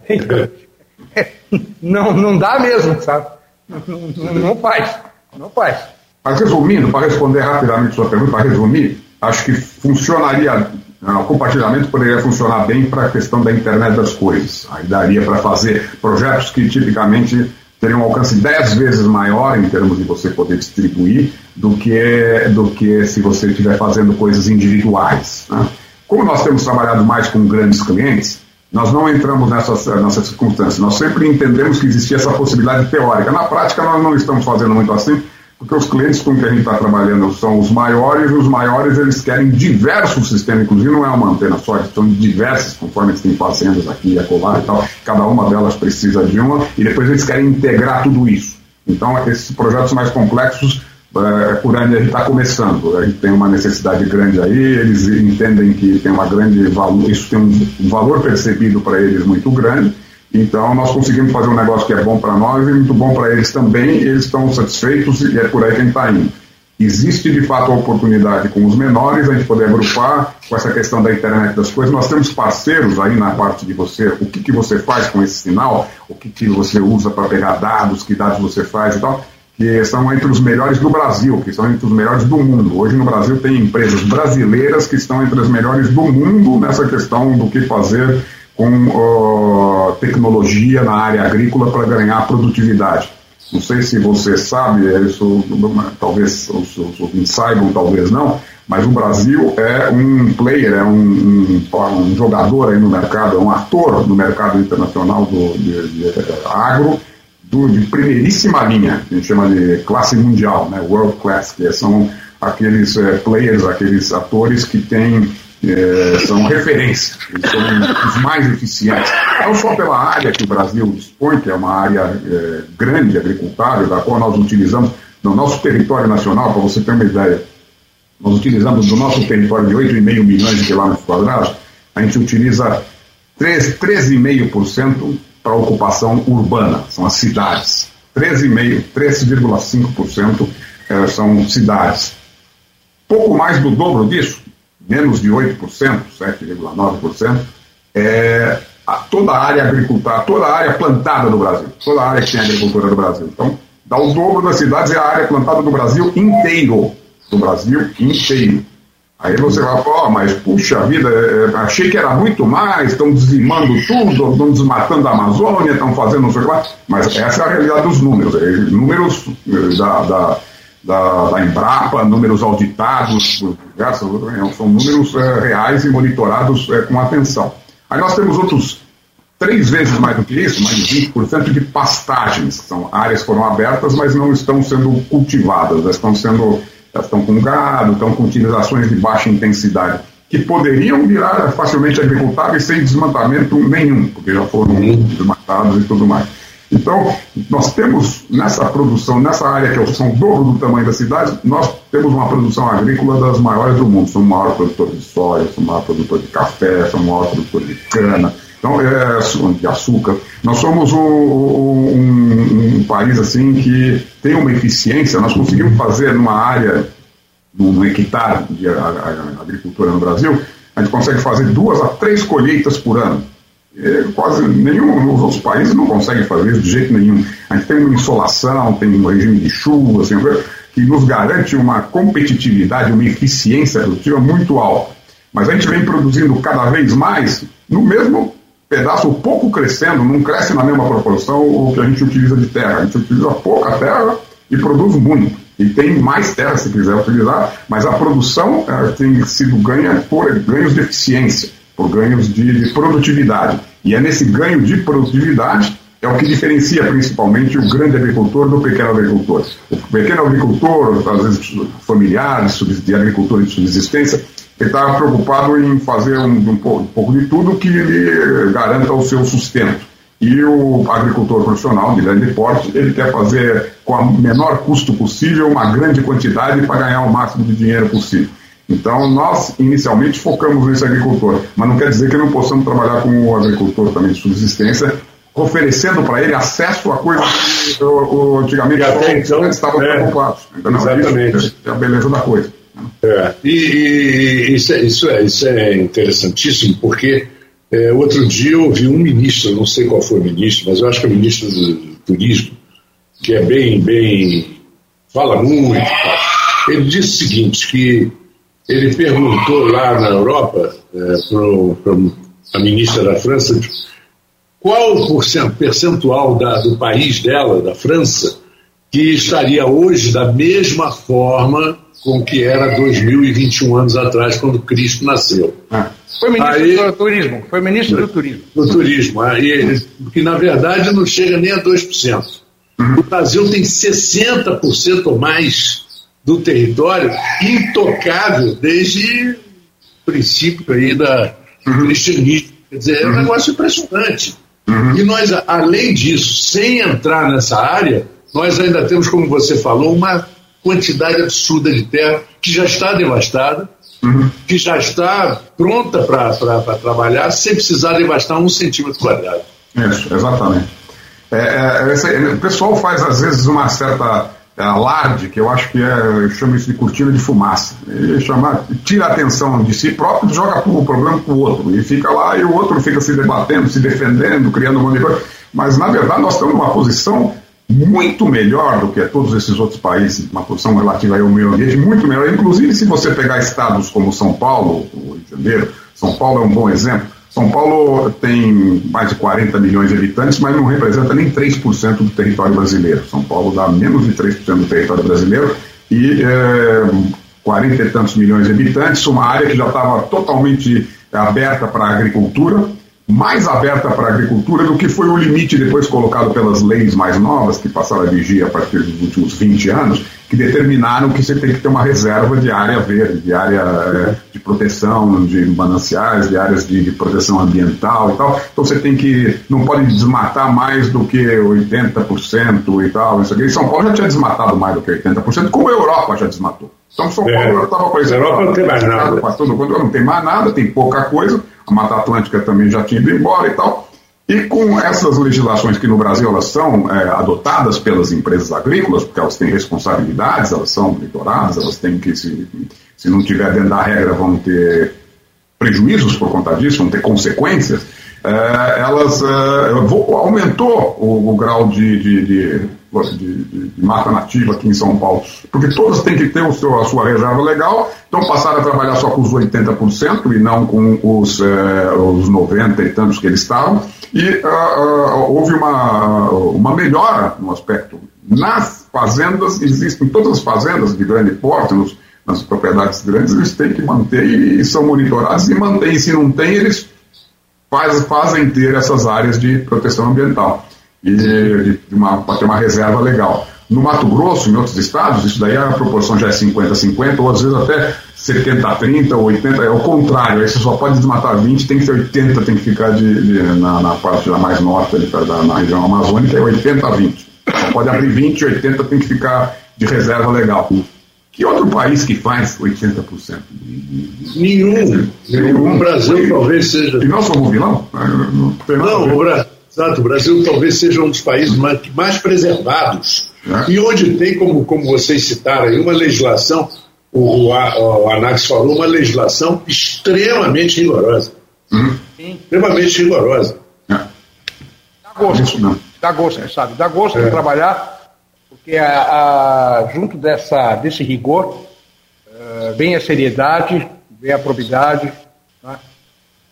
não, não dá mesmo, sabe? Não, não faz, não faz. Mas resumindo, para responder rapidamente sua pergunta, para resumir, acho que funcionaria, né, o compartilhamento poderia funcionar bem para a questão da internet das coisas. Aí daria para fazer projetos que tipicamente teria um alcance dez vezes maior em termos de você poder distribuir do que, do que se você estiver fazendo coisas individuais. Né? Como nós temos trabalhado mais com grandes clientes, nós não entramos nessa, nessa circunstância. Nós sempre entendemos que existia essa possibilidade teórica. Na prática, nós não estamos fazendo muito assim, porque os clientes com que a gente está trabalhando são os maiores, e os maiores eles querem diversos sistemas, inclusive não é uma antena só, são diversas, conforme eles têm fazendas aqui e acolá e tal, cada uma delas precisa de uma, e depois eles querem integrar tudo isso. Então, esses projetos mais complexos, é, por onde a gente está começando, a gente tem uma necessidade grande aí, eles entendem que tem uma grande valor, isso tem um valor percebido para eles muito grande, então, nós conseguimos fazer um negócio que é bom para nós e muito bom para eles também, eles estão satisfeitos e é por aí que a gente está indo. Existe de fato a oportunidade com os menores, a gente poder agrupar com essa questão da internet das coisas. Nós temos parceiros aí na parte de você, o que, que você faz com esse sinal, o que, que você usa para pegar dados, que dados você faz e tal, que são entre os melhores do Brasil, que são entre os melhores do mundo. Hoje no Brasil tem empresas brasileiras que estão entre as melhores do mundo nessa questão do que fazer com uh, tecnologia na área agrícola para ganhar produtividade. Não sei se você sabe, é isso talvez os, os ouvintes saibam, talvez não, mas o Brasil é um player, é um, um, um jogador aí no mercado, é um ator no mercado internacional do, de, de, de agro do, de primeiríssima linha, que a gente chama de classe mundial, né, world class, que são aqueles é, players, aqueles atores que têm é, são referências, eles são os mais eficientes. Não só pela área que o Brasil dispõe, que é uma área é, grande, agricultável, da qual nós utilizamos no nosso território nacional, para você ter uma ideia, nós utilizamos do nosso território de 8,5 milhões de quilômetros quadrados, a gente utiliza 13,5% para ocupação urbana, são as cidades. 13,5%, 3,5% é, são cidades. Pouco mais do dobro disso menos de 8%, 7,9%, é a, toda a área agricultura, toda a área plantada no Brasil, toda a área que tem agricultura no Brasil. Então, dá o dobro das cidades é a área plantada do Brasil inteiro. Do Brasil inteiro. Aí você vai falar, oh, mas puxa vida, é, é, achei que era muito mais, estão dizimando tudo, estão desmatando a Amazônia, estão fazendo não sei o que lá. Mas essa é a realidade dos números. É, números da, da da, da Embrapa, números auditados outras, são números é, reais e monitorados é, com atenção. Aí nós temos outros três vezes mais do que isso, mais de 20% de pastagens, que são áreas que foram abertas, mas não estão sendo cultivadas, estão sendo, estão com gado, estão com utilizações de baixa intensidade. que poderiam virar facilmente agricultáveis sem desmatamento nenhum, porque já foram desmatados e tudo mais. Então, nós temos nessa produção, nessa área que são o dobro do tamanho da cidade, nós temos uma produção agrícola das maiores do mundo. Somos o maior produtor de soja, somos o maior produtor de café, somos o maior produtor de cana, então, é, de açúcar. Nós somos um, um, país assim que tem uma eficiência. Nós conseguimos fazer numa área, num hectare de agricultura no Brasil, a gente consegue fazer duas a três colheitas por ano. É, quase nenhum nos outros países não consegue fazer isso de jeito nenhum. A gente tem uma insolação, tem um regime de chuva, assim, que nos garante uma competitividade, uma eficiência produtiva muito alta. Mas a gente vem produzindo cada vez mais no mesmo pedaço, pouco crescendo, não cresce na mesma proporção o que a gente utiliza de terra. A gente utiliza pouca terra e produz muito. E tem mais terra se quiser utilizar, mas a produção é, tem sido ganha por ganhos de eficiência, por ganhos de, de produtividade. E é nesse ganho de produtividade é o que diferencia principalmente o grande agricultor do pequeno agricultor. O pequeno agricultor, às vezes familiar, de agricultura de subsistência, ele está preocupado em fazer um, um, pouco, um, pouco, de tudo que lhe garanta o seu sustento. E o agricultor profissional de grande porte, ele quer fazer com o menor custo possível uma grande quantidade para ganhar o máximo de dinheiro possível. Então, nós inicialmente focamos nesse agricultor, mas não quer dizer que não possamos trabalhar com o agricultor também de subsistência, oferecendo para ele acesso a coisas que o, antigamente até então, estavam é, preocupados. Então, exatamente. Isso é a beleza da coisa. É, e, e isso, é, isso, é, isso é interessantíssimo, porque é, outro dia eu ouvi um ministro, não sei qual foi o ministro, mas eu acho que é o ministro do Turismo, que é bem, bem. fala muito. Ele disse o seguinte: que ele perguntou lá na Europa, é, para a ministra da França, qual o percentual da, do país dela, da França, que estaria hoje da mesma forma com que era 2021 anos atrás, quando Cristo nasceu. Ah. Foi ministro aí, do turismo. Foi ministro do turismo. Do turismo. Aí, que na verdade não chega nem a 2%. Uhum. O Brasil tem 60% ou mais do território intocável desde o princípio aí da uhum. cristianismo. Quer dizer, é um uhum. negócio impressionante. Uhum. E nós, além disso, sem entrar nessa área, nós ainda temos, como você falou, uma quantidade absurda de terra que já está devastada, uhum. que já está pronta para trabalhar, sem precisar devastar um centímetro quadrado. Isso, exatamente. É, é, esse, o pessoal faz, às vezes, uma certa alarde, que eu acho que é, chama isso de cortina de fumaça. Ele chama, tira a atenção de si próprio e joga o problema para o outro. E fica lá e o outro fica se debatendo, se defendendo, criando um monte. Mas, na verdade, nós estamos numa posição muito melhor do que todos esses outros países, uma posição relativa ao meio ambiente, muito melhor. Inclusive, se você pegar estados como São Paulo, o Rio de Janeiro, São Paulo é um bom exemplo. São Paulo tem mais de 40 milhões de habitantes, mas não representa nem 3% do território brasileiro. São Paulo dá menos de 3% do território brasileiro e é, 40 e tantos milhões de habitantes, uma área que já estava totalmente aberta para a agricultura, mais aberta para a agricultura do que foi o limite depois colocado pelas leis mais novas, que passaram a vigir a partir dos últimos 20 anos, que determinaram que você tem que ter uma reserva de área verde, de área é, de proteção de mananciais, de áreas de, de, proteção ambiental e tal. Então você tem que, não pode desmatar mais do que 80% e tal. Isso aqui. E São Paulo já tinha desmatado mais do que 80%, como a Europa já desmatou. Então São Paulo é. já estava com a Europa não tem mais nada. Não tem mais nada, tem pouca coisa a Mata Atlântica também já tinha ido embora e tal. E com essas legislações que no Brasil elas são é, adotadas pelas empresas agrícolas, porque elas têm responsabilidades, elas são monitoradas, elas têm que, se, se não tiver dentro da regra, vão ter prejuízos por conta disso, vão ter consequências, é, elas é, aumentou o, o grau de, de, de de, de, de, mata nativa aqui em São Paulo, porque todas têm que ter o seu, a sua reserva legal, então passaram a trabalhar só com os 80% e não com os, é, os 90% e tantos que eles estavam, e uh, uh, houve uma, uma melhora no aspecto. Nas fazendas, existem todas as fazendas de grande porte, nos, nas propriedades grandes, eles têm que manter e, e são monitorados e mantêm, se não tem, eles faz, fazem ter essas áreas de proteção ambiental e uma, para ter uma reserva legal. No Mato Grosso, em outros estados, isso daí a proporção já é 50-50, ou às vezes até 70-30, 80, é o contrário, aí você só pode desmatar 20, tem que ser 80, tem que ficar de, de na, na, parte da mais norte, ali, da, na região amazônica, é 80-20. Só pode abrir 20, 80 tem que ficar de reserva legal. Que outro país que faz 80%? Nenhum. Nenhum. O Brasil talvez seja. E nós somos vilão? Não, não o, Bra... Exato, o Brasil talvez seja um dos países mais, mais preservados. É. E onde tem, como, como vocês citaram aí, uma legislação, o, o, o Anax falou, uma legislação extremamente rigorosa. Hum. Extremamente rigorosa. É. Dá gosto, dá gosto, sabe? Dá gosto é. de trabalhar porque a, a, junto dessa, desse rigor uh, vem a seriedade, vem a probidade. Né?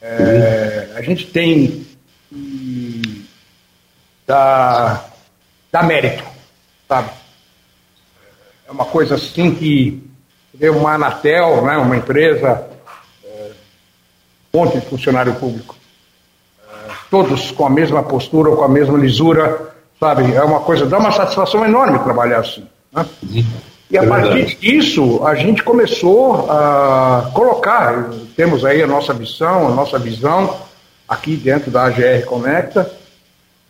É, a gente tem dar, dar mérito, sabe? É uma coisa assim que uma Anatel, né, uma empresa, é, um monte de funcionário público, é, todos com a mesma postura, com a mesma lisura, Sabe? É uma coisa, dá uma satisfação enorme trabalhar assim. Né? E a é partir verdade. disso, a gente começou a colocar, temos aí a nossa missão, a nossa visão, aqui dentro da AGR Conecta,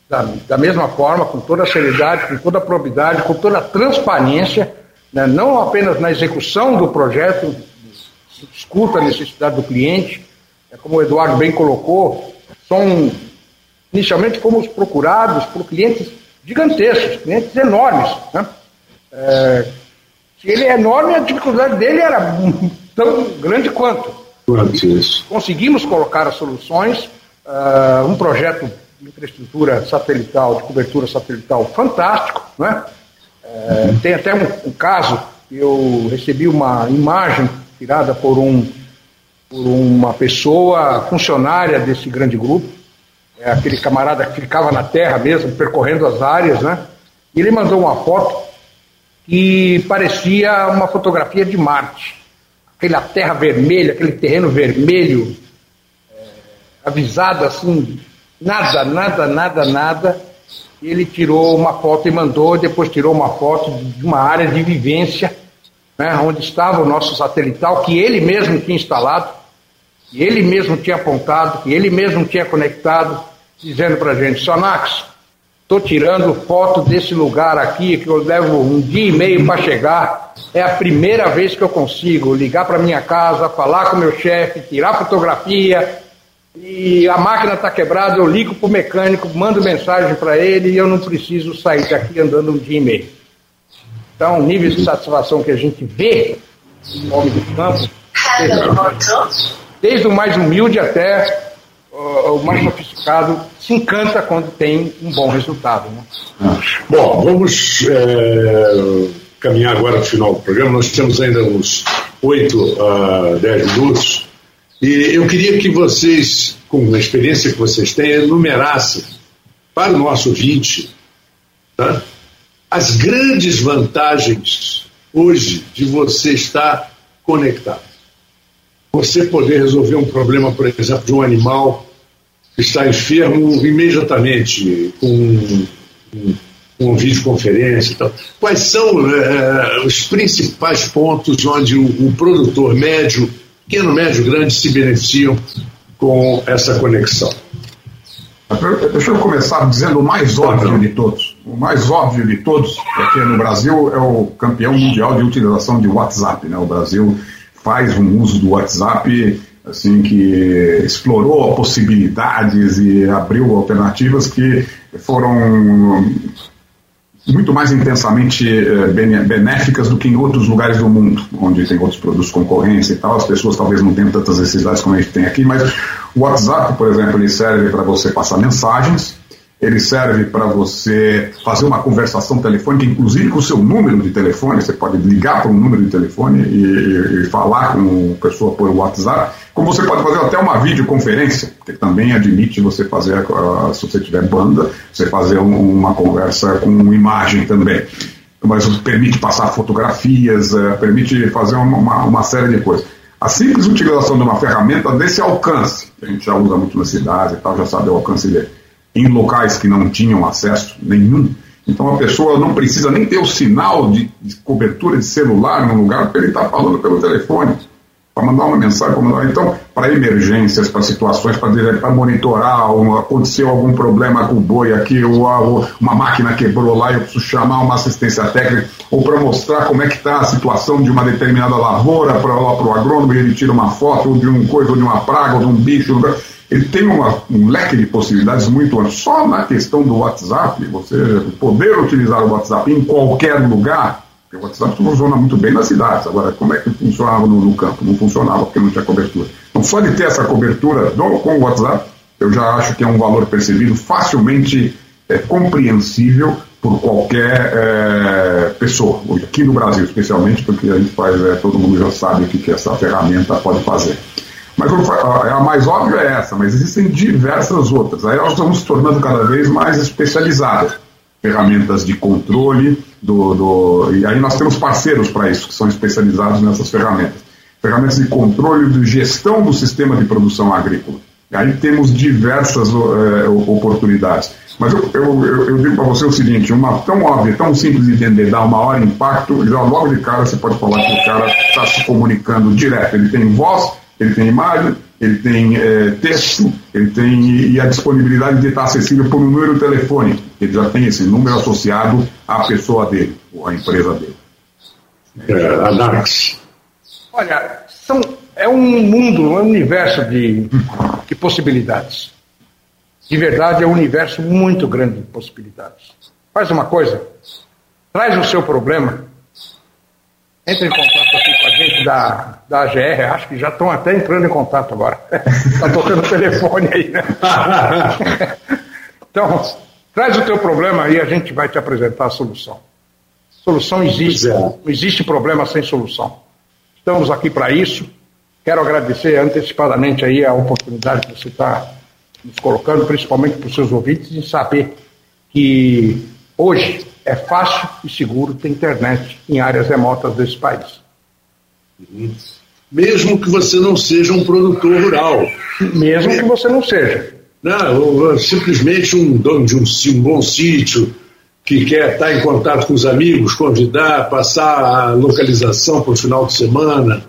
da, da mesma forma, com toda a seriedade, com toda a probidade, com toda a transparência, né? não apenas na execução do projeto, escuta a necessidade do cliente, é como o Eduardo bem colocou, são Inicialmente fomos procurados por clientes gigantescos, clientes enormes. Né? É, se ele é enorme, a dificuldade dele era tão grande quanto. Conseguimos colocar as soluções, uh, um projeto infraestrutura satelital, de cobertura satelital fantástico. Né? É, tem até um, um caso, eu recebi uma imagem tirada por, um, por uma pessoa funcionária desse grande grupo, é aquele camarada que ficava na terra mesmo, percorrendo as áreas, né? E ele mandou uma foto que parecia uma fotografia de Marte. Aquela terra vermelha, aquele terreno vermelho, é, avisado assim, nada, nada, nada, nada. Ele tirou uma foto e mandou, depois tirou uma foto de uma área de vivência, né, onde estava o nosso satelital, que ele mesmo tinha instalado que ele mesmo tinha apontado, que ele mesmo tinha conectado, dizendo para a gente, Sonax, estou tirando foto desse lugar aqui, que eu levo um dia e meio para chegar, é a primeira vez que eu consigo ligar para minha casa, falar com meu chefe, tirar fotografia, e a máquina está quebrada, eu ligo para o mecânico, mando mensagem para ele e eu não preciso sair daqui andando um dia e meio. Então, nível de satisfação que a gente vê no homem do campo, desde o mais humilde até uh, o mais sofisticado, se encanta quando tem um bom resultado. Né? Ah. Bom, vamos é, caminhar agora para o final do programa. Nós temos ainda uns 8 a 10 minutos. E eu queria que vocês, com a experiência que vocês têm, enumerassem para o nosso ouvinte tá, as grandes vantagens hoje de você estar conectado você poder resolver um problema, por exemplo, de um animal que está enfermo imediatamente com, com videoconferência e tal. Quais são é, os principais pontos onde o, o, produtor médio, pequeno, médio, grande se beneficiam com essa conexão? Deixa eu começar dizendo o mais óbvio de todos. O mais óbvio de todos é que no Brasil é o campeão mundial de utilização de WhatsApp. Né? O Brasil faz um uso do WhatsApp assim que explorou possibilidades e abriu alternativas que foram muito mais intensamente eh, benéficas do que em outros lugares do mundo, onde tem outros produtos concorrência e tal. As pessoas talvez não tenham tantas necessidades como a gente tem aqui, mas o WhatsApp, por exemplo, ele serve para você passar mensagens, ele serve para você fazer uma conversação telefônica, inclusive com o seu número de telefone. Você pode ligar para um número de telefone e, e, falar com a pessoa por WhatsApp. Como você pode fazer até uma videoconferência, que também admite você fazer, se você tiver banda, você fazer uma conversa com imagem também. Mas permite passar fotografias, eh, permite fazer uma, uma série de coisas. A simples utilização de uma ferramenta desse alcance, que a gente já usa muito na cidade e tal, já sabe o alcance dele em locais que não tinham acesso nenhum. Então a pessoa não precisa nem ter o sinal de, de cobertura de celular no lugar, porque ele está falando pelo telefone. para mandar uma mensagem, para mandar, então, para emergências, para situações, para monitorar, um, aconteceu algum problema com o boi aqui, ou, ou, uma máquina quebrou lá eu preciso chamar uma assistência técnica, ou para mostrar como é que está a situação de uma determinada lavoura para o agrônomo ele tira uma foto de um coisa, ou de uma praga, ou de um bicho. Ele tem uma, um leque de possibilidades muito amplo. Só na questão do WhatsApp, você poder utilizar o WhatsApp em qualquer lugar, porque o WhatsApp funciona muito bem nas cidades. Agora, como é que funcionava no, no campo? Não funcionava porque não tinha cobertura. Então, só de ter essa cobertura do, com o WhatsApp, eu já acho que é um valor percebido facilmente é, compreensível por qualquer é, pessoa, aqui no Brasil especialmente, porque a gente faz, é, todo mundo já sabe o que, que essa ferramenta pode fazer. Mas a mais óbvia é essa, mas existem diversas outras. Aí nós estamos se tornando cada vez mais especializadas ferramentas de controle do, do e aí nós temos parceiros para isso que são especializados nessas ferramentas. Ferramentas de controle de gestão do sistema de produção agrícola. E aí temos diversas é, oportunidades. Mas eu, eu, eu, eu digo para você o seguinte uma tão óbvia tão simples de entender dá um maior impacto já logo de cara você pode falar que o cara está se comunicando direto. Ele tem voz ele tem imagem ele tem é, texto, ele tem e a disponibilidade de estar acessível por um número de telefone. Ele já tem esse número associado à pessoa dele, ou à empresa dele. É, Anax. Olha, são, é um mundo, um universo de, de possibilidades. De verdade, é um universo muito grande de possibilidades. Faz uma coisa, traz o seu problema, entra em contato a gente da, da AGR, acho que já estão até entrando em contato agora. Está tocando o telefone aí, né? então, traz o teu problema e a gente vai te apresentar a solução. Solução existe, é. não existe problema sem solução. Estamos aqui para isso. Quero agradecer antecipadamente aí a oportunidade que você está nos colocando, principalmente para os seus ouvintes, em saber que hoje é fácil e seguro ter internet em áreas remotas desse país. Mesmo que você não seja um produtor rural. Mesmo que você não seja. Não, simplesmente um dono de um, um bom sítio que quer estar em contato com os amigos, convidar, passar a localização para o final de semana.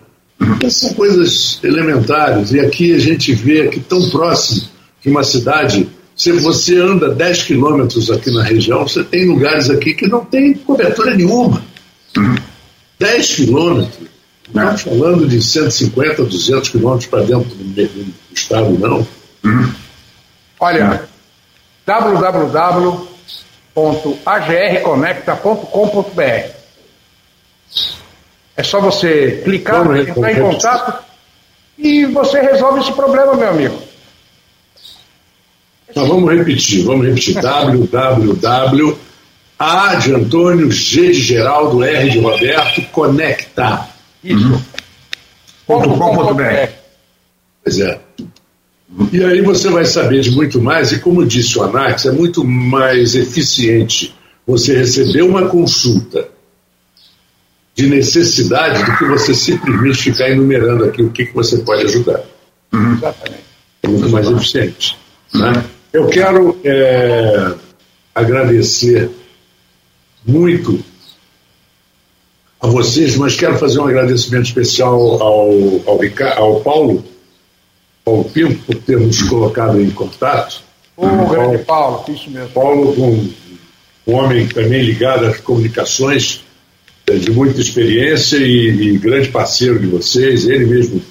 Essas são coisas elementares. E aqui a gente vê que tão próximo de uma cidade se você anda 10 quilômetros aqui na região, você tem lugares aqui que não tem cobertura nenhuma. Uhum. 10 quilômetros. Não falando de 150, 200 quilômetros para dentro do, do, estado, não. Uhum. Olha, www.agrconecta.com.br É só você clicar, entrar em contato e você resolve esse problema, meu amigo. Então vamos repetir, vamos repetir. www. A de Antônio, G de Geraldo, R de Roberto, conecta. Isso. Ponto com.br. Pois é. E aí você vai saber de muito mais, e como disse o Anax, é muito mais eficiente você receber uma consulta de necessidade do que você simplesmente ficar enumerando aqui o que, que você pode ajudar. Uhum. Exatamente. É muito mais eficiente. Né? Eu quero é, agradecer muito a vocês, mas quero fazer um agradecimento especial ao, ao, ao Paulo, Paulo Pinto, por ter nos colocado em contato. Ô, oh, grande Paulo, isso mesmo. Paulo, um, um homem também ligado às comunicações, é, de muita experiência e, e, grande parceiro de vocês, ele mesmo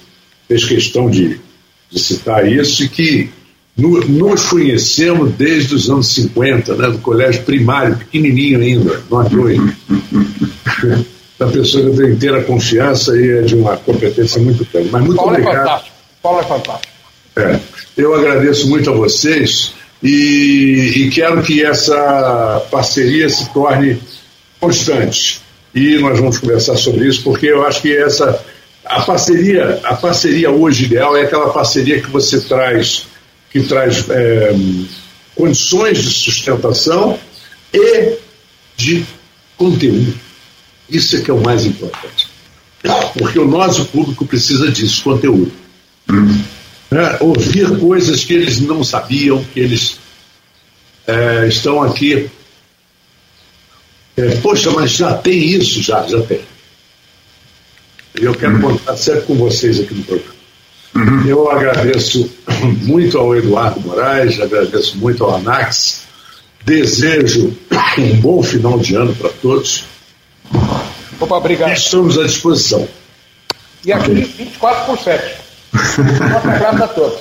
fez questão de, de citar isso, e que nos conhecemos desde os anos 50, né, do colégio primário, pequenininho ainda, nós dois. da pessoa que eu tenho inteira confiança e é de uma competência muito grande. Mas muito Paulo é obrigado. É fantástico. Paulo é fantástico. É, eu agradeço muito a vocês e, e quero que essa parceria se torne constante. E nós vamos conversar sobre isso, porque eu acho que essa a parceria, a parceria hoje ideal é aquela parceria que você traz que traz é, condições de sustentação e de conteúdo. Isso é que é o mais importante. Porque o nosso público precisa disso, conteúdo. É, ouvir coisas que eles não sabiam, que eles é, estão aqui. É, poxa, mas já tem isso, já, já tem. E eu quero contar sempre com vocês aqui no programa. Eu agradeço muito ao Eduardo Moraes, agradeço muito ao Anax, desejo um bom final de ano para todos. Opa, obrigado. Estamos à disposição. E aqui, 24 por 7. Nossa a todos.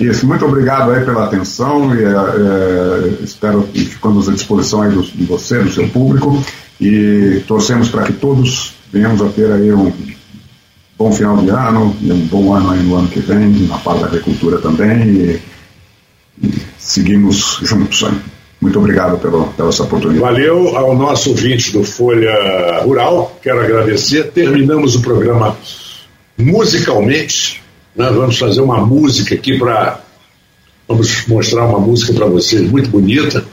Isso, muito obrigado aí pela atenção e é, espero que ficamos à disposição aí do, de você, do seu público e torcemos para que todos venhamos a ter aí um bom final de ano e um bom ano aí no ano que vem, na parte da agricultura também e, e seguimos juntos aí. Muito obrigado pela, pela essa oportunidade. Valeu ao nosso ouvinte do Folha Rural, quero agradecer. Terminamos o programa musicalmente. Né? Vamos fazer uma música aqui para. Vamos mostrar uma música para vocês muito bonita.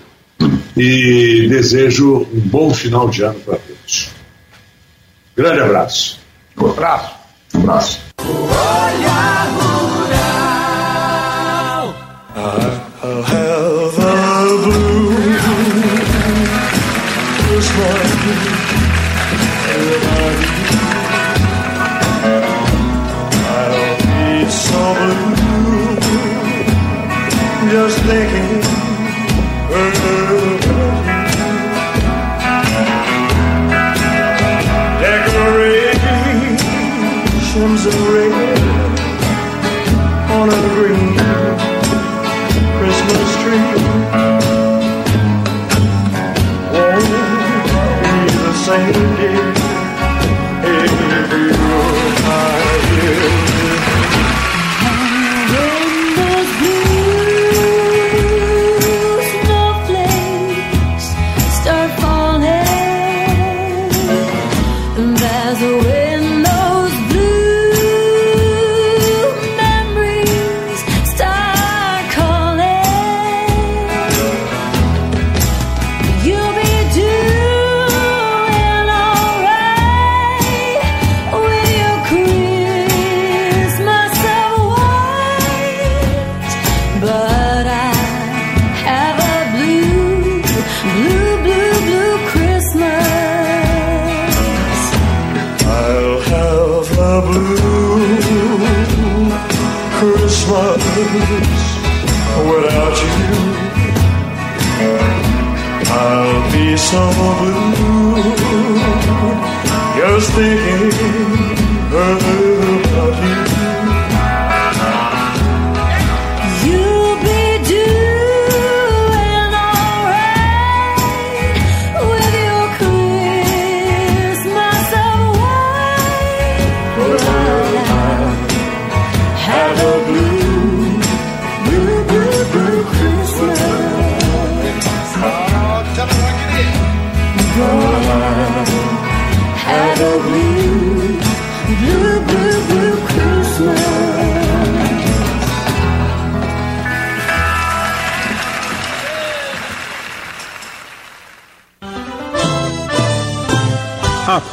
E desejo um bom final de ano para todos. Grande abraço. Um abraço. Um abraço. Olha, just so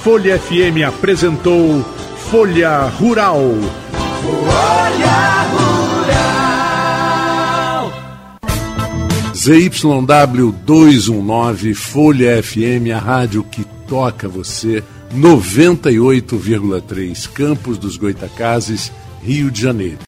Folha FM apresentou Folha Rural. Folha Rural. ZYW 219 Folha FM, a rádio que toca você, 98,3 Campos dos Goitacazes, Rio de Janeiro.